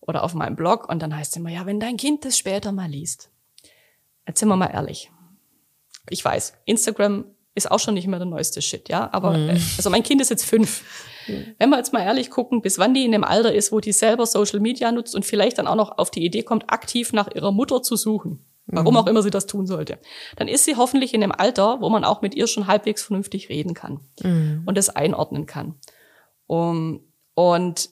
oder auf meinem Blog und dann heißt es immer, ja, wenn dein Kind das später mal liest. Jetzt sind wir mal ehrlich. Ich weiß, Instagram ist auch schon nicht mehr der neueste Shit, ja. Aber mhm. also mein Kind ist jetzt fünf. Mhm. Wenn wir jetzt mal ehrlich gucken, bis wann die in dem Alter ist, wo die selber Social Media nutzt und vielleicht dann auch noch auf die Idee kommt, aktiv nach ihrer Mutter zu suchen, warum mhm. auch immer sie das tun sollte, dann ist sie hoffentlich in dem Alter, wo man auch mit ihr schon halbwegs vernünftig reden kann mhm. und das einordnen kann. Um, und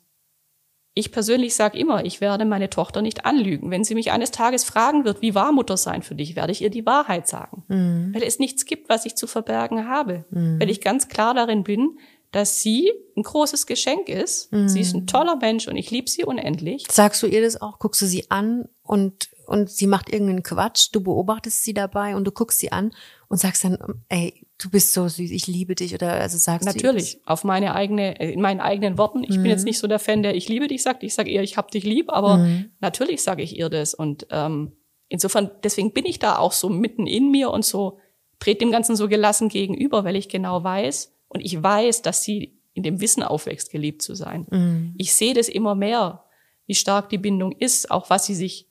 ich persönlich sage immer, ich werde meine Tochter nicht anlügen. Wenn sie mich eines Tages fragen wird, wie war Mutter sein für dich, werde ich ihr die Wahrheit sagen. Mhm. Weil es nichts gibt, was ich zu verbergen habe. Mhm. Weil ich ganz klar darin bin, dass sie ein großes Geschenk ist. Mhm. Sie ist ein toller Mensch und ich liebe sie unendlich. Sagst du ihr das auch? Guckst du sie an und, und sie macht irgendeinen Quatsch, du beobachtest sie dabei und du guckst sie an und sagst dann, ey, du bist so süß, ich liebe dich oder also sagst Natürlich, du auf meine eigene, in meinen eigenen Worten. Ich mhm. bin jetzt nicht so der Fan, der ich liebe dich sagt. Ich sage eher, ich hab dich lieb, aber mhm. natürlich sage ich ihr das und ähm, insofern, deswegen bin ich da auch so mitten in mir und so dreht dem Ganzen so gelassen gegenüber, weil ich genau weiß und ich weiß, dass sie in dem Wissen aufwächst, geliebt zu sein. Mhm. Ich sehe das immer mehr, wie stark die Bindung ist, auch was sie sich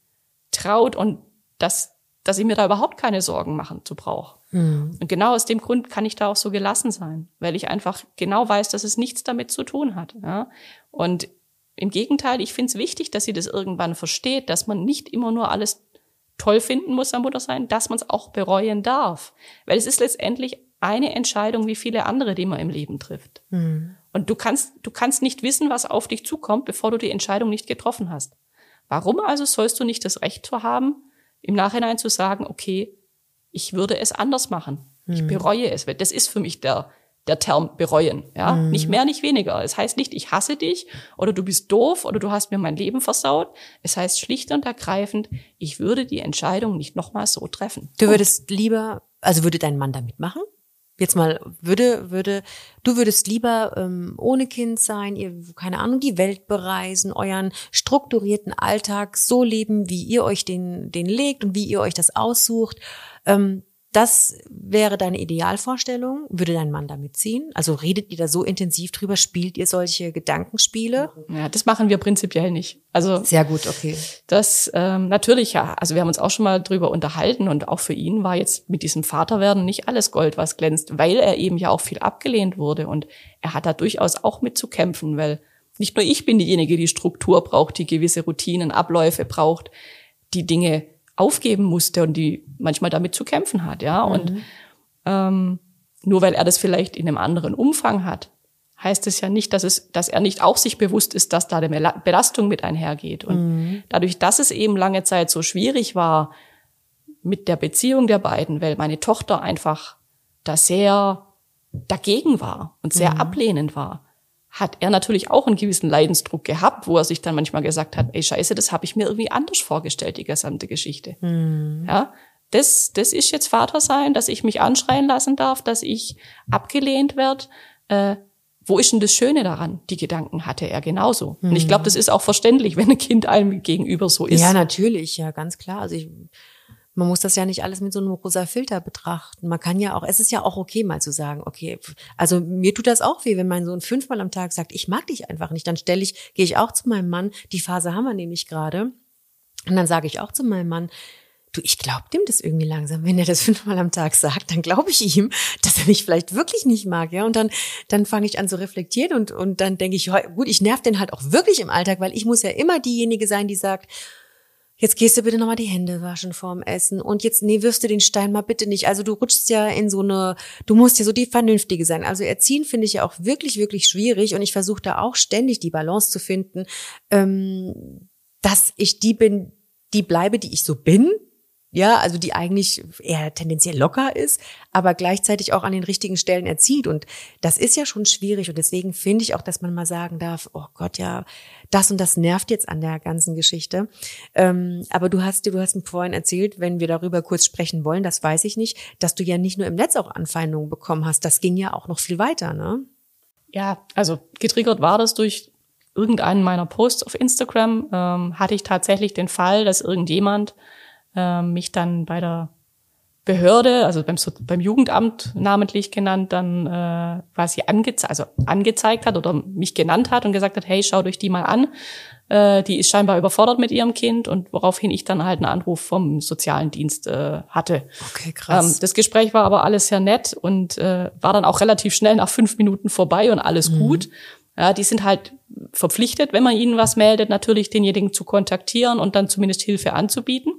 traut und dass, dass ich mir da überhaupt keine Sorgen machen zu brauche. Mhm. Und genau aus dem Grund kann ich da auch so gelassen sein, weil ich einfach genau weiß, dass es nichts damit zu tun hat. Ja? Und im Gegenteil, ich finde es wichtig, dass sie das irgendwann versteht, dass man nicht immer nur alles toll finden muss am Muttersein, dass man es auch bereuen darf. Weil es ist letztendlich eine Entscheidung wie viele andere, die man im Leben trifft. Mhm. Und du kannst, du kannst nicht wissen, was auf dich zukommt, bevor du die Entscheidung nicht getroffen hast. Warum also sollst du nicht das Recht zu haben, im Nachhinein zu sagen, okay, ich würde es anders machen. Mhm. Ich bereue es. Das ist für mich der, der Term bereuen. Ja, mhm. nicht mehr, nicht weniger. Es heißt nicht, ich hasse dich oder du bist doof oder du hast mir mein Leben versaut. Es heißt schlicht und ergreifend, ich würde die Entscheidung nicht nochmal so treffen. Du würdest lieber, also würde dein Mann da mitmachen? Jetzt mal, würde, würde, du würdest lieber ähm, ohne Kind sein, ihr, keine Ahnung, die Welt bereisen, euren strukturierten Alltag so leben, wie ihr euch den, den legt und wie ihr euch das aussucht. Ähm, das wäre deine Idealvorstellung. Würde dein Mann damit ziehen? Also redet ihr da so intensiv drüber? Spielt ihr solche Gedankenspiele? Ja, das machen wir prinzipiell nicht. Also sehr gut, okay. Das ähm, natürlich ja. Also wir haben uns auch schon mal drüber unterhalten und auch für ihn war jetzt mit diesem Vaterwerden nicht alles Gold, was glänzt, weil er eben ja auch viel abgelehnt wurde und er hat da durchaus auch mit zu kämpfen, weil nicht nur ich bin diejenige, die Struktur braucht, die gewisse Routinen, Abläufe braucht, die Dinge aufgeben musste und die manchmal damit zu kämpfen hat, ja. Mhm. Und ähm, nur weil er das vielleicht in einem anderen Umfang hat, heißt es ja nicht, dass es, dass er nicht auch sich bewusst ist, dass da eine Belastung mit einhergeht. Und mhm. dadurch, dass es eben lange Zeit so schwierig war mit der Beziehung der beiden, weil meine Tochter einfach da sehr dagegen war und sehr mhm. ablehnend war, hat er natürlich auch einen gewissen Leidensdruck gehabt, wo er sich dann manchmal gesagt hat, ey Scheiße, das habe ich mir irgendwie anders vorgestellt, die gesamte Geschichte. Mhm. Ja, das, das ist jetzt Vater sein, dass ich mich anschreien lassen darf, dass ich abgelehnt werde. Äh, wo ist denn das Schöne daran? Die Gedanken hatte er genauso. Mhm. Und ich glaube, das ist auch verständlich, wenn ein Kind einem gegenüber so ist. Ja, natürlich, ja, ganz klar. Also ich man muss das ja nicht alles mit so einem rosa Filter betrachten. Man kann ja auch, es ist ja auch okay, mal zu sagen, okay, also mir tut das auch weh, wenn mein Sohn fünfmal am Tag sagt, ich mag dich einfach nicht. Dann stelle ich, gehe ich auch zu meinem Mann, die Phase haben wir nämlich gerade. Und dann sage ich auch zu meinem Mann, du, ich glaube dem das irgendwie langsam. Wenn er das fünfmal am Tag sagt, dann glaube ich ihm, dass er mich vielleicht wirklich nicht mag, ja. Und dann, dann fange ich an zu reflektieren und, und dann denke ich, gut, ich nerv den halt auch wirklich im Alltag, weil ich muss ja immer diejenige sein, die sagt, jetzt gehst du bitte nochmal die Hände waschen vorm Essen und jetzt, nee, wirfst du den Stein mal bitte nicht. Also du rutschst ja in so eine, du musst ja so die Vernünftige sein. Also erziehen finde ich ja auch wirklich, wirklich schwierig und ich versuche da auch ständig die Balance zu finden, ähm, dass ich die bin, die bleibe, die ich so bin, ja, also die eigentlich eher tendenziell locker ist, aber gleichzeitig auch an den richtigen Stellen erzielt. Und das ist ja schon schwierig. Und deswegen finde ich auch, dass man mal sagen darf, oh Gott, ja, das und das nervt jetzt an der ganzen Geschichte. Ähm, aber du hast dir, du hast mir vorhin erzählt, wenn wir darüber kurz sprechen wollen, das weiß ich nicht, dass du ja nicht nur im Netz auch Anfeindungen bekommen hast. Das ging ja auch noch viel weiter, ne? Ja, also getriggert war das durch irgendeinen meiner Posts auf Instagram. Ähm, hatte ich tatsächlich den Fall, dass irgendjemand äh, mich dann bei der Behörde, also beim, beim Jugendamt namentlich genannt, dann äh, quasi angeze also angezeigt hat oder mich genannt hat und gesagt hat, hey, schau euch die mal an. Äh, die ist scheinbar überfordert mit ihrem Kind und woraufhin ich dann halt einen Anruf vom sozialen Dienst äh, hatte. Okay, krass. Ähm, das Gespräch war aber alles sehr nett und äh, war dann auch relativ schnell nach fünf Minuten vorbei und alles mhm. gut. Ja, die sind halt verpflichtet, wenn man ihnen was meldet, natürlich denjenigen zu kontaktieren und dann zumindest Hilfe anzubieten.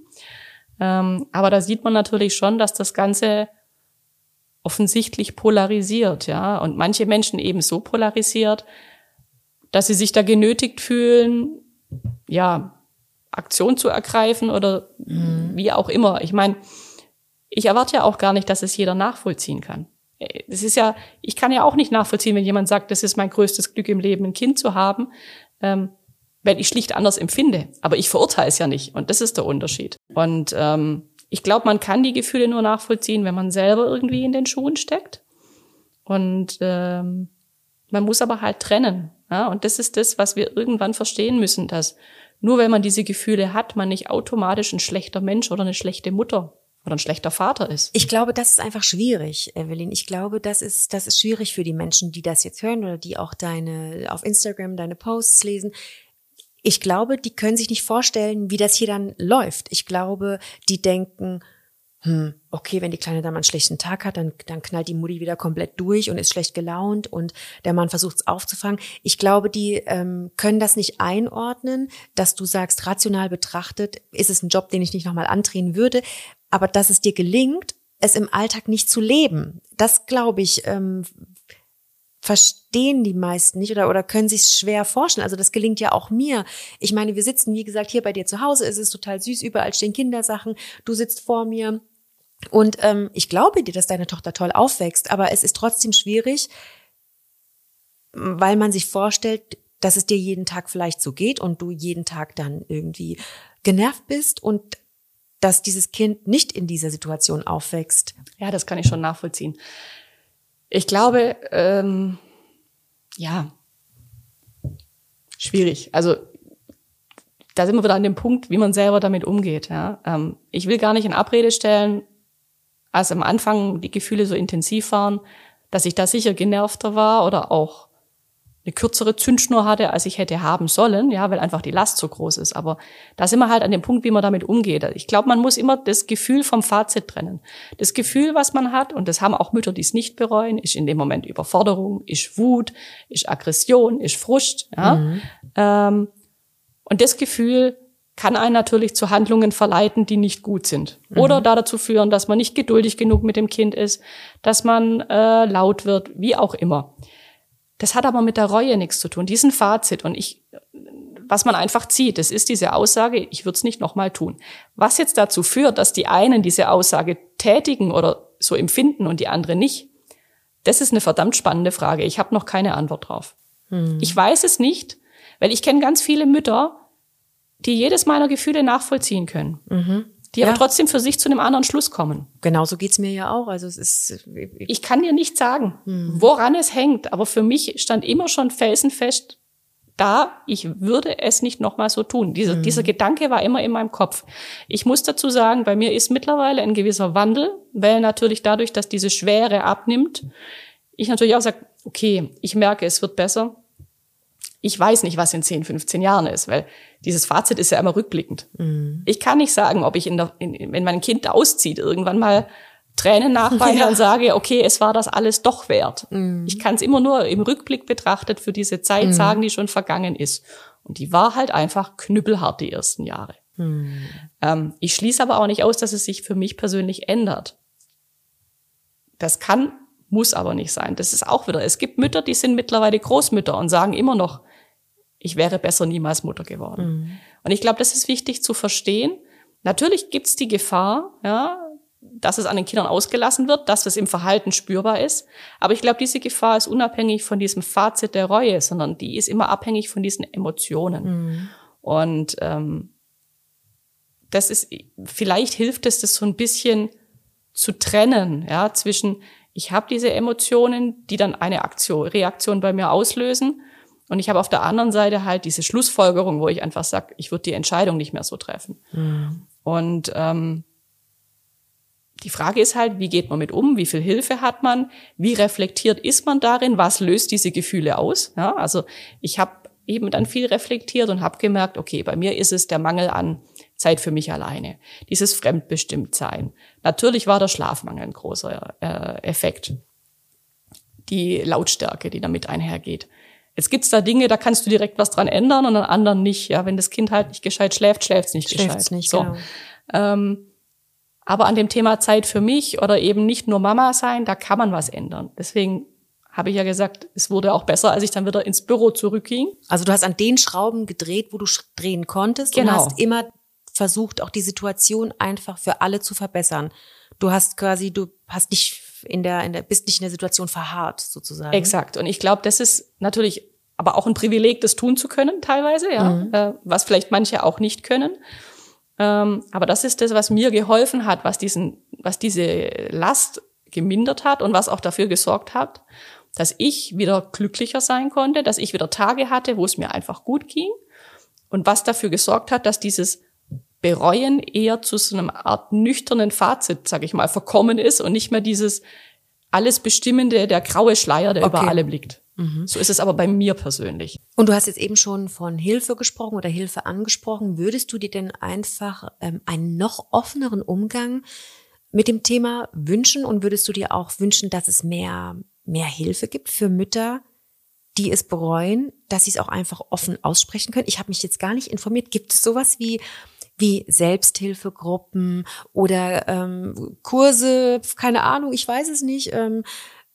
Ähm, aber da sieht man natürlich schon, dass das Ganze offensichtlich polarisiert, ja, und manche Menschen eben so polarisiert, dass sie sich da genötigt fühlen, ja, Aktion zu ergreifen oder mhm. wie auch immer. Ich meine, ich erwarte ja auch gar nicht, dass es jeder nachvollziehen kann. Es ist ja, ich kann ja auch nicht nachvollziehen, wenn jemand sagt, das ist mein größtes Glück im Leben, ein Kind zu haben. Ähm, weil ich schlicht anders empfinde. Aber ich verurteile es ja nicht. Und das ist der Unterschied. Und ähm, ich glaube, man kann die Gefühle nur nachvollziehen, wenn man selber irgendwie in den Schuhen steckt. Und ähm, man muss aber halt trennen. Ja? Und das ist das, was wir irgendwann verstehen müssen, dass nur wenn man diese Gefühle hat, man nicht automatisch ein schlechter Mensch oder eine schlechte Mutter oder ein schlechter Vater ist. Ich glaube, das ist einfach schwierig, Evelyn. Ich glaube, das ist, das ist schwierig für die Menschen, die das jetzt hören oder die auch deine, auf Instagram deine Posts lesen ich glaube, die können sich nicht vorstellen, wie das hier dann läuft. Ich glaube, die denken, hm, okay, wenn die kleine Dame einen schlechten Tag hat, dann, dann knallt die Mutti wieder komplett durch und ist schlecht gelaunt und der Mann versucht es aufzufangen. Ich glaube, die ähm, können das nicht einordnen, dass du sagst, rational betrachtet, ist es ein Job, den ich nicht nochmal antreten würde, aber dass es dir gelingt, es im Alltag nicht zu leben. Das, glaube ich, ähm, verstehen die meisten nicht oder, oder können sich schwer vorstellen. Also das gelingt ja auch mir. Ich meine, wir sitzen, wie gesagt, hier bei dir zu Hause, es ist total süß, überall stehen Kindersachen, du sitzt vor mir. Und ähm, ich glaube dir, dass deine Tochter toll aufwächst, aber es ist trotzdem schwierig, weil man sich vorstellt, dass es dir jeden Tag vielleicht so geht und du jeden Tag dann irgendwie genervt bist und dass dieses Kind nicht in dieser Situation aufwächst. Ja, das kann ich schon nachvollziehen. Ich glaube, ähm, ja, schwierig. Also da sind wir wieder an dem Punkt, wie man selber damit umgeht. Ja. Ähm, ich will gar nicht in Abrede stellen, als am Anfang die Gefühle so intensiv waren, dass ich da sicher genervter war oder auch eine kürzere Zündschnur hatte, als ich hätte haben sollen, ja, weil einfach die Last so groß ist. Aber da sind wir halt an dem Punkt, wie man damit umgeht. Ich glaube, man muss immer das Gefühl vom Fazit trennen. Das Gefühl, was man hat, und das haben auch Mütter, die es nicht bereuen, ist in dem Moment Überforderung, ist Wut, ist Aggression, ist Frust, ja. Mhm. Ähm, und das Gefühl kann einen natürlich zu Handlungen verleiten, die nicht gut sind. Mhm. Oder dazu führen, dass man nicht geduldig genug mit dem Kind ist, dass man äh, laut wird, wie auch immer. Das hat aber mit der Reue nichts zu tun. Diesen Fazit und ich, was man einfach zieht, das ist diese Aussage, ich würde es nicht nochmal tun. Was jetzt dazu führt, dass die einen diese Aussage tätigen oder so empfinden und die anderen nicht, das ist eine verdammt spannende Frage. Ich habe noch keine Antwort drauf. Hm. Ich weiß es nicht, weil ich kenne ganz viele Mütter, die jedes meiner Gefühle nachvollziehen können. Mhm die ja. aber trotzdem für sich zu einem anderen Schluss kommen. Genauso geht's mir ja auch. Also es ist. Ich kann dir nicht sagen, hm. woran es hängt, aber für mich stand immer schon felsenfest da, ich würde es nicht nochmal so tun. Dieser, hm. dieser Gedanke war immer in meinem Kopf. Ich muss dazu sagen, bei mir ist mittlerweile ein gewisser Wandel, weil natürlich dadurch, dass diese Schwere abnimmt, ich natürlich auch sage, okay, ich merke, es wird besser ich weiß nicht, was in 10, 15 Jahren ist, weil dieses Fazit ist ja immer rückblickend. Mhm. Ich kann nicht sagen, ob ich, in der, in, wenn mein Kind auszieht, irgendwann mal Tränen nachweine ja. und sage, okay, es war das alles doch wert. Mhm. Ich kann es immer nur im Rückblick betrachtet für diese Zeit mhm. sagen, die schon vergangen ist. Und die war halt einfach knüppelhart die ersten Jahre. Mhm. Ähm, ich schließe aber auch nicht aus, dass es sich für mich persönlich ändert. Das kann, muss aber nicht sein. Das ist auch wieder, es gibt Mütter, die sind mittlerweile Großmütter und sagen immer noch, ich wäre besser niemals Mutter geworden. Mhm. Und ich glaube, das ist wichtig zu verstehen, natürlich gibt's die Gefahr, ja, dass es an den Kindern ausgelassen wird, dass es im Verhalten spürbar ist. Aber ich glaube, diese Gefahr ist unabhängig von diesem Fazit der Reue, sondern die ist immer abhängig von diesen Emotionen. Mhm. Und ähm, das ist, vielleicht hilft es, das so ein bisschen zu trennen, ja, zwischen ich habe diese Emotionen, die dann eine Aktion, Reaktion bei mir auslösen. Und ich habe auf der anderen Seite halt diese Schlussfolgerung, wo ich einfach sage, ich würde die Entscheidung nicht mehr so treffen. Mhm. Und ähm, die Frage ist halt, wie geht man mit um? Wie viel Hilfe hat man? Wie reflektiert ist man darin? Was löst diese Gefühle aus? Ja, also ich habe eben dann viel reflektiert und habe gemerkt, okay, bei mir ist es der Mangel an Zeit für mich alleine, dieses Fremdbestimmtsein. Natürlich war der Schlafmangel ein großer äh, Effekt, die Lautstärke, die damit einhergeht. Jetzt gibt's da Dinge, da kannst du direkt was dran ändern und an anderen nicht. Ja, wenn das Kind halt nicht gescheit schläft, schläft's nicht schläft's gescheit. Nicht, so. genau. Ähm, aber an dem Thema Zeit für mich oder eben nicht nur Mama sein, da kann man was ändern. Deswegen habe ich ja gesagt, es wurde auch besser, als ich dann wieder ins Büro zurückging. Also du hast an den Schrauben gedreht, wo du drehen konntest genau. und hast immer versucht, auch die Situation einfach für alle zu verbessern. Du hast quasi, du hast nicht in der, in der, bist nicht in der Situation verharrt, sozusagen. Exakt. Und ich glaube, das ist natürlich aber auch ein Privileg, das tun zu können, teilweise, ja, mhm. äh, was vielleicht manche auch nicht können. Ähm, aber das ist das, was mir geholfen hat, was diesen, was diese Last gemindert hat und was auch dafür gesorgt hat, dass ich wieder glücklicher sein konnte, dass ich wieder Tage hatte, wo es mir einfach gut ging und was dafür gesorgt hat, dass dieses Bereuen eher zu so einer Art nüchternen Fazit, sage ich mal, verkommen ist und nicht mehr dieses alles bestimmende, der graue Schleier, der okay. über allem liegt. Mhm. So ist es aber bei mir persönlich. Und du hast jetzt eben schon von Hilfe gesprochen oder Hilfe angesprochen. Würdest du dir denn einfach ähm, einen noch offeneren Umgang mit dem Thema wünschen und würdest du dir auch wünschen, dass es mehr, mehr Hilfe gibt für Mütter, die es bereuen, dass sie es auch einfach offen aussprechen können? Ich habe mich jetzt gar nicht informiert. Gibt es sowas wie wie Selbsthilfegruppen oder ähm, Kurse, keine Ahnung, ich weiß es nicht. Ähm,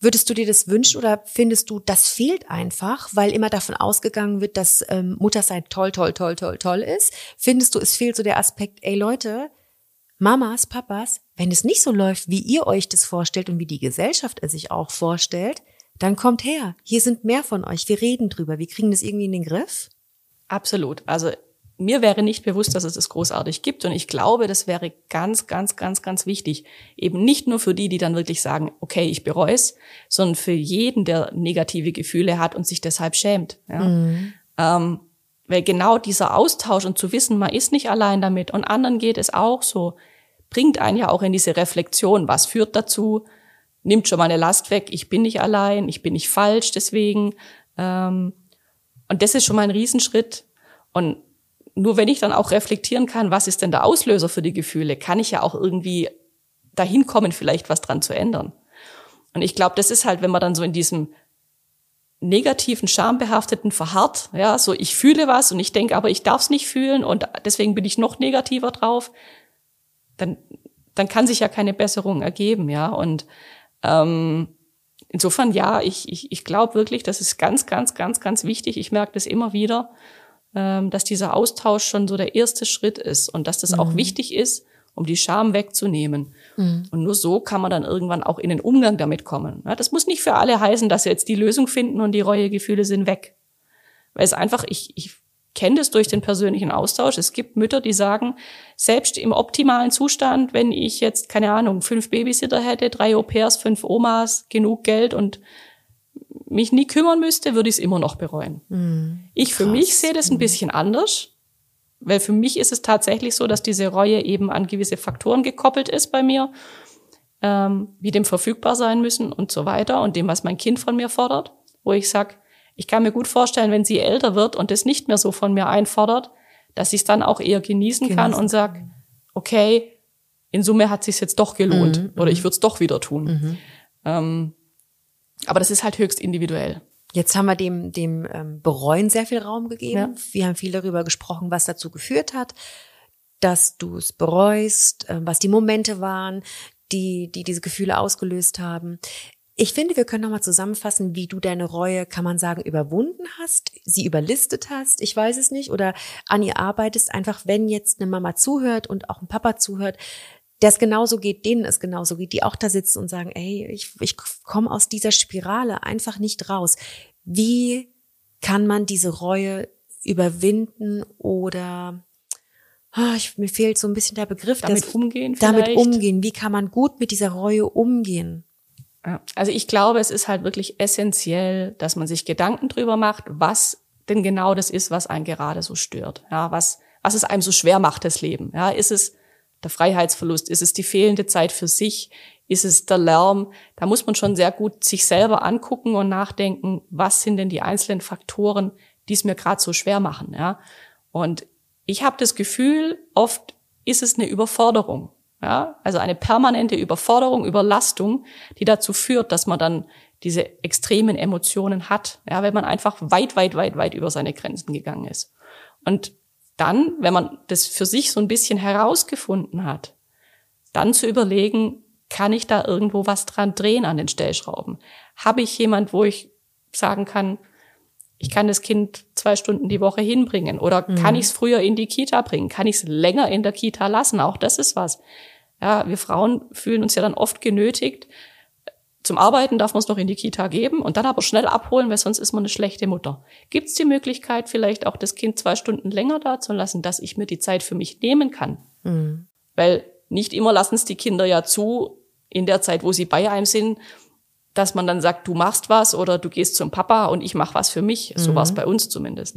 Würdest du dir das wünschen oder findest du, das fehlt einfach, weil immer davon ausgegangen wird, dass ähm, Muttersein toll, toll, toll, toll, toll ist? Findest du, es fehlt so der Aspekt, ey Leute, Mamas, Papas, wenn es nicht so läuft, wie ihr euch das vorstellt und wie die Gesellschaft es sich auch vorstellt, dann kommt her. Hier sind mehr von euch. Wir reden drüber. Wir kriegen das irgendwie in den Griff. Absolut. Also mir wäre nicht bewusst, dass es das großartig gibt. Und ich glaube, das wäre ganz, ganz, ganz, ganz wichtig. Eben nicht nur für die, die dann wirklich sagen, okay, ich bereue es, sondern für jeden, der negative Gefühle hat und sich deshalb schämt. Ja? Mhm. Ähm, weil genau dieser Austausch und zu wissen, man ist nicht allein damit und anderen geht es auch so, bringt einen ja auch in diese Reflexion. Was führt dazu? Nimmt schon mal eine Last weg. Ich bin nicht allein. Ich bin nicht falsch. Deswegen. Ähm, und das ist schon mal ein Riesenschritt. Und nur wenn ich dann auch reflektieren kann, was ist denn der Auslöser für die Gefühle, kann ich ja auch irgendwie dahin kommen, vielleicht was dran zu ändern. Und ich glaube, das ist halt, wenn man dann so in diesem negativen, schambehafteten verharrt, ja, so ich fühle was und ich denke, aber ich darf es nicht fühlen und deswegen bin ich noch negativer drauf, dann, dann kann sich ja keine Besserung ergeben, ja. Und ähm, insofern, ja, ich, ich, ich glaube wirklich, das ist ganz, ganz, ganz, ganz wichtig. Ich merke das immer wieder dass dieser Austausch schon so der erste Schritt ist und dass das mhm. auch wichtig ist, um die Scham wegzunehmen. Mhm. Und nur so kann man dann irgendwann auch in den Umgang damit kommen. Das muss nicht für alle heißen, dass sie jetzt die Lösung finden und die Reuegefühle sind weg. Weil es einfach, ich, ich kenne das durch den persönlichen Austausch. Es gibt Mütter, die sagen, selbst im optimalen Zustand, wenn ich jetzt, keine Ahnung, fünf Babysitter hätte, drei Au-pairs, fünf Omas, genug Geld und mich nie kümmern müsste, würde ich es immer noch bereuen. Mhm. Ich für mich sehe das ein mhm. bisschen anders, weil für mich ist es tatsächlich so, dass diese Reue eben an gewisse Faktoren gekoppelt ist bei mir, ähm, wie dem verfügbar sein müssen und so weiter und dem, was mein Kind von mir fordert, wo ich sag, ich kann mir gut vorstellen, wenn sie älter wird und das nicht mehr so von mir einfordert, dass ich es dann auch eher genießen, genießen. kann und sag, okay, in Summe hat sich jetzt doch gelohnt mhm, oder ich mhm. würde es doch wieder tun. Mhm. Ähm, aber das ist halt höchst individuell. Jetzt haben wir dem, dem ähm, Bereuen sehr viel Raum gegeben. Ja. Wir haben viel darüber gesprochen, was dazu geführt hat, dass du es bereust, äh, was die Momente waren, die, die diese Gefühle ausgelöst haben. Ich finde, wir können nochmal zusammenfassen, wie du deine Reue, kann man sagen, überwunden hast, sie überlistet hast, ich weiß es nicht, oder an ihr arbeitest, einfach wenn jetzt eine Mama zuhört und auch ein Papa zuhört, der es genauso geht, denen es genauso geht, die auch da sitzen und sagen, ey, ich, ich komme aus dieser Spirale einfach nicht raus. Wie kann man diese Reue überwinden oder oh, ich, mir fehlt so ein bisschen der Begriff. Damit das, umgehen vielleicht. Damit umgehen. Wie kann man gut mit dieser Reue umgehen? Also ich glaube, es ist halt wirklich essentiell, dass man sich Gedanken drüber macht, was denn genau das ist, was einen gerade so stört. Ja, was, was es einem so schwer macht, das Leben. Ja, ist es der Freiheitsverlust? Ist es die fehlende Zeit für sich? Ist es der Lärm? Da muss man schon sehr gut sich selber angucken und nachdenken, was sind denn die einzelnen Faktoren, die es mir gerade so schwer machen. Ja, und ich habe das Gefühl, oft ist es eine Überforderung. Ja, also eine permanente Überforderung, Überlastung, die dazu führt, dass man dann diese extremen Emotionen hat, ja, wenn man einfach weit, weit, weit, weit über seine Grenzen gegangen ist. Und dann, wenn man das für sich so ein bisschen herausgefunden hat, dann zu überlegen, kann ich da irgendwo was dran drehen an den Stellschrauben? Habe ich jemand, wo ich sagen kann, ich kann das Kind zwei Stunden die Woche hinbringen oder mhm. kann ich es früher in die Kita bringen? Kann ich es länger in der Kita lassen? Auch das ist was. Ja, wir Frauen fühlen uns ja dann oft genötigt, zum Arbeiten darf man es noch in die Kita geben und dann aber schnell abholen, weil sonst ist man eine schlechte Mutter. Gibt es die Möglichkeit, vielleicht auch das Kind zwei Stunden länger da zu lassen, dass ich mir die Zeit für mich nehmen kann? Mhm. Weil nicht immer lassen es die Kinder ja zu, in der Zeit, wo sie bei einem sind, dass man dann sagt, du machst was oder du gehst zum Papa und ich mach was für mich. So mhm. war es bei uns zumindest.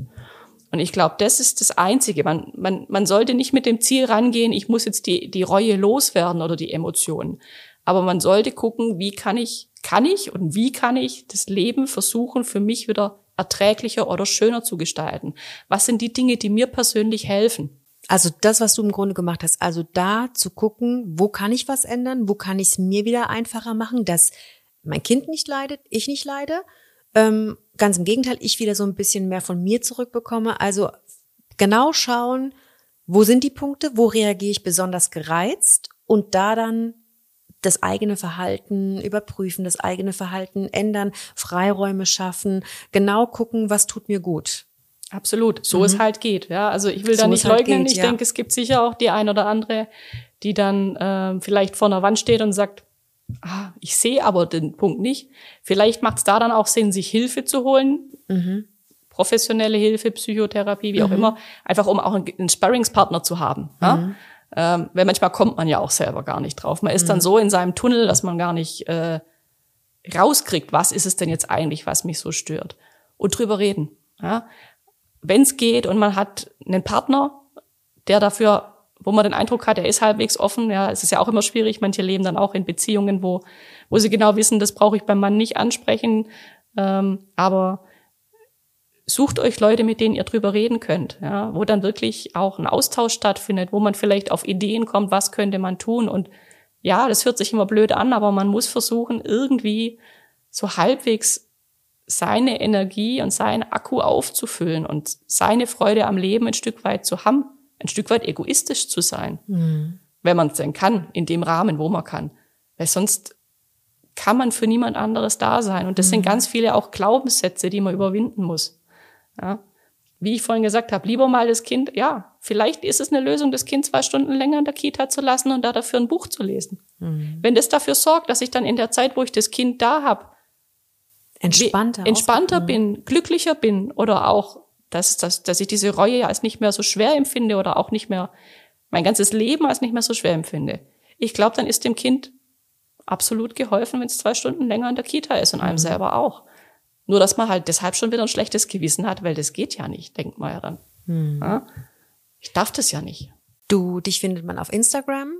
Und ich glaube, das ist das Einzige. Man, man, man sollte nicht mit dem Ziel rangehen, ich muss jetzt die, die Reue loswerden oder die Emotionen. Aber man sollte gucken, wie kann ich, kann ich und wie kann ich das Leben versuchen, für mich wieder erträglicher oder schöner zu gestalten? Was sind die Dinge, die mir persönlich helfen? Also das, was du im Grunde gemacht hast, also da zu gucken, wo kann ich was ändern, wo kann ich es mir wieder einfacher machen, dass mein Kind nicht leidet, ich nicht leide. Ähm, ganz im Gegenteil, ich wieder so ein bisschen mehr von mir zurückbekomme. Also genau schauen, wo sind die Punkte, wo reagiere ich besonders gereizt und da dann das eigene Verhalten überprüfen, das eigene Verhalten ändern, Freiräume schaffen, genau gucken, was tut mir gut. Absolut, so mhm. es halt geht. Ja, also ich will so da nicht halt leugnen. Geht, ich ja. denke, es gibt sicher auch die ein oder andere, die dann äh, vielleicht vor einer Wand steht und sagt, ah, ich sehe aber den Punkt nicht. Vielleicht macht es da dann auch Sinn, sich Hilfe zu holen. Mhm. Professionelle Hilfe, Psychotherapie, wie mhm. auch immer, einfach um auch einen, einen Sparringspartner zu haben. Ja? Ähm, weil manchmal kommt man ja auch selber gar nicht drauf. Man ist dann mhm. so in seinem Tunnel, dass man gar nicht äh, rauskriegt, was ist es denn jetzt eigentlich, was mich so stört. Und drüber reden. Ja? Wenn es geht und man hat einen Partner, der dafür, wo man den Eindruck hat, er ist halbwegs offen, ja, es ist ja auch immer schwierig, manche leben dann auch in Beziehungen, wo, wo sie genau wissen, das brauche ich beim Mann nicht ansprechen, ähm, aber sucht euch Leute, mit denen ihr drüber reden könnt, ja, wo dann wirklich auch ein Austausch stattfindet, wo man vielleicht auf Ideen kommt, was könnte man tun. Und ja, das hört sich immer blöd an, aber man muss versuchen, irgendwie so halbwegs seine Energie und seinen Akku aufzufüllen und seine Freude am Leben ein Stück weit zu haben, ein Stück weit egoistisch zu sein, mhm. wenn man es denn kann, in dem Rahmen, wo man kann. Weil sonst kann man für niemand anderes da sein. Und das mhm. sind ganz viele auch Glaubenssätze, die man überwinden muss. Ja. Wie ich vorhin gesagt habe, lieber mal das Kind, ja, vielleicht ist es eine Lösung, das Kind zwei Stunden länger in der Kita zu lassen und da dafür ein Buch zu lesen. Mhm. Wenn das dafür sorgt, dass ich dann in der Zeit, wo ich das Kind da habe, entspannter, entspannter bin, glücklicher bin oder auch, dass, dass, dass ich diese Reue als nicht mehr so schwer empfinde oder auch nicht mehr mein ganzes Leben als nicht mehr so schwer empfinde. Ich glaube, dann ist dem Kind absolut geholfen, wenn es zwei Stunden länger in der Kita ist und einem mhm. selber auch. Nur, dass man halt deshalb schon wieder ein schlechtes Gewissen hat, weil das geht ja nicht, denkt man ja dann. Hm. Ja? Ich darf das ja nicht. Du, dich findet man auf Instagram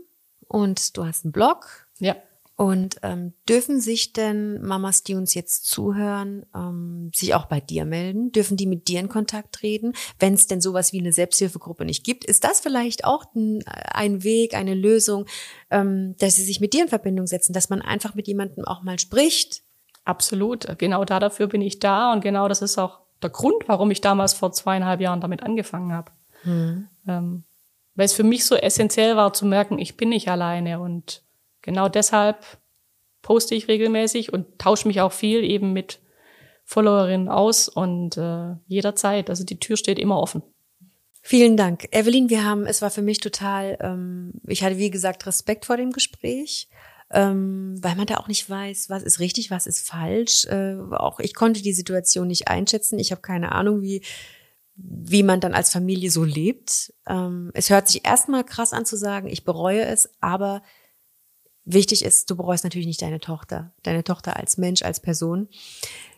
und du hast einen Blog. Ja. Und ähm, dürfen sich denn Mamas, die uns jetzt zuhören, ähm, sich auch bei dir melden? Dürfen die mit dir in Kontakt treten? Wenn es denn sowas wie eine Selbsthilfegruppe nicht gibt, ist das vielleicht auch ein, ein Weg, eine Lösung, ähm, dass sie sich mit dir in Verbindung setzen, dass man einfach mit jemandem auch mal spricht, Absolut. Genau da dafür bin ich da und genau das ist auch der Grund, warum ich damals vor zweieinhalb Jahren damit angefangen habe. Mhm. Ähm, weil es für mich so essentiell war zu merken, ich bin nicht alleine und genau deshalb poste ich regelmäßig und tausche mich auch viel eben mit Followerinnen aus und äh, jederzeit. Also die Tür steht immer offen. Vielen Dank. Evelyn, wir haben, es war für mich total, ähm, ich hatte wie gesagt Respekt vor dem Gespräch, ähm, weil man da auch nicht weiß, was ist richtig, was ist falsch. Äh, auch ich konnte die Situation nicht einschätzen. Ich habe keine Ahnung, wie, wie man dann als Familie so lebt. Ähm, es hört sich erstmal krass an zu sagen, ich bereue es, aber wichtig ist, du bereust natürlich nicht deine Tochter, deine Tochter als Mensch, als Person.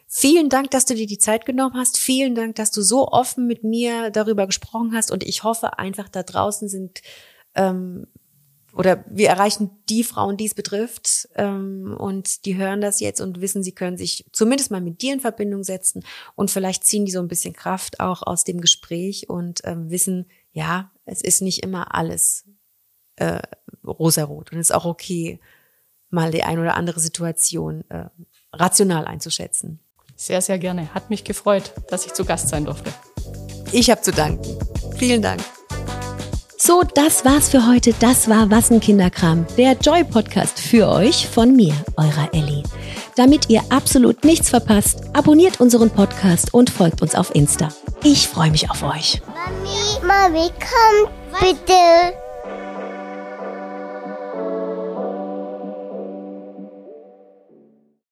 Vielen Dank, dass du dir die Zeit genommen hast. Vielen Dank, dass du so offen mit mir darüber gesprochen hast. Und ich hoffe einfach, da draußen sind ähm, oder wir erreichen die Frauen, die es betrifft, ähm, und die hören das jetzt und wissen, sie können sich zumindest mal mit dir in Verbindung setzen und vielleicht ziehen die so ein bisschen Kraft auch aus dem Gespräch und ähm, wissen, ja, es ist nicht immer alles äh, rosarot und es ist auch okay, mal die ein oder andere Situation äh, rational einzuschätzen. Sehr, sehr gerne. Hat mich gefreut, dass ich zu Gast sein durfte. Ich habe zu danken. Vielen Dank. So, das war's für heute. Das war Was Kinderkram, der Joy Podcast für euch von mir, eurer Ellie. Damit ihr absolut nichts verpasst, abonniert unseren Podcast und folgt uns auf Insta. Ich freue mich auf euch. Mami, Mami, komm bitte.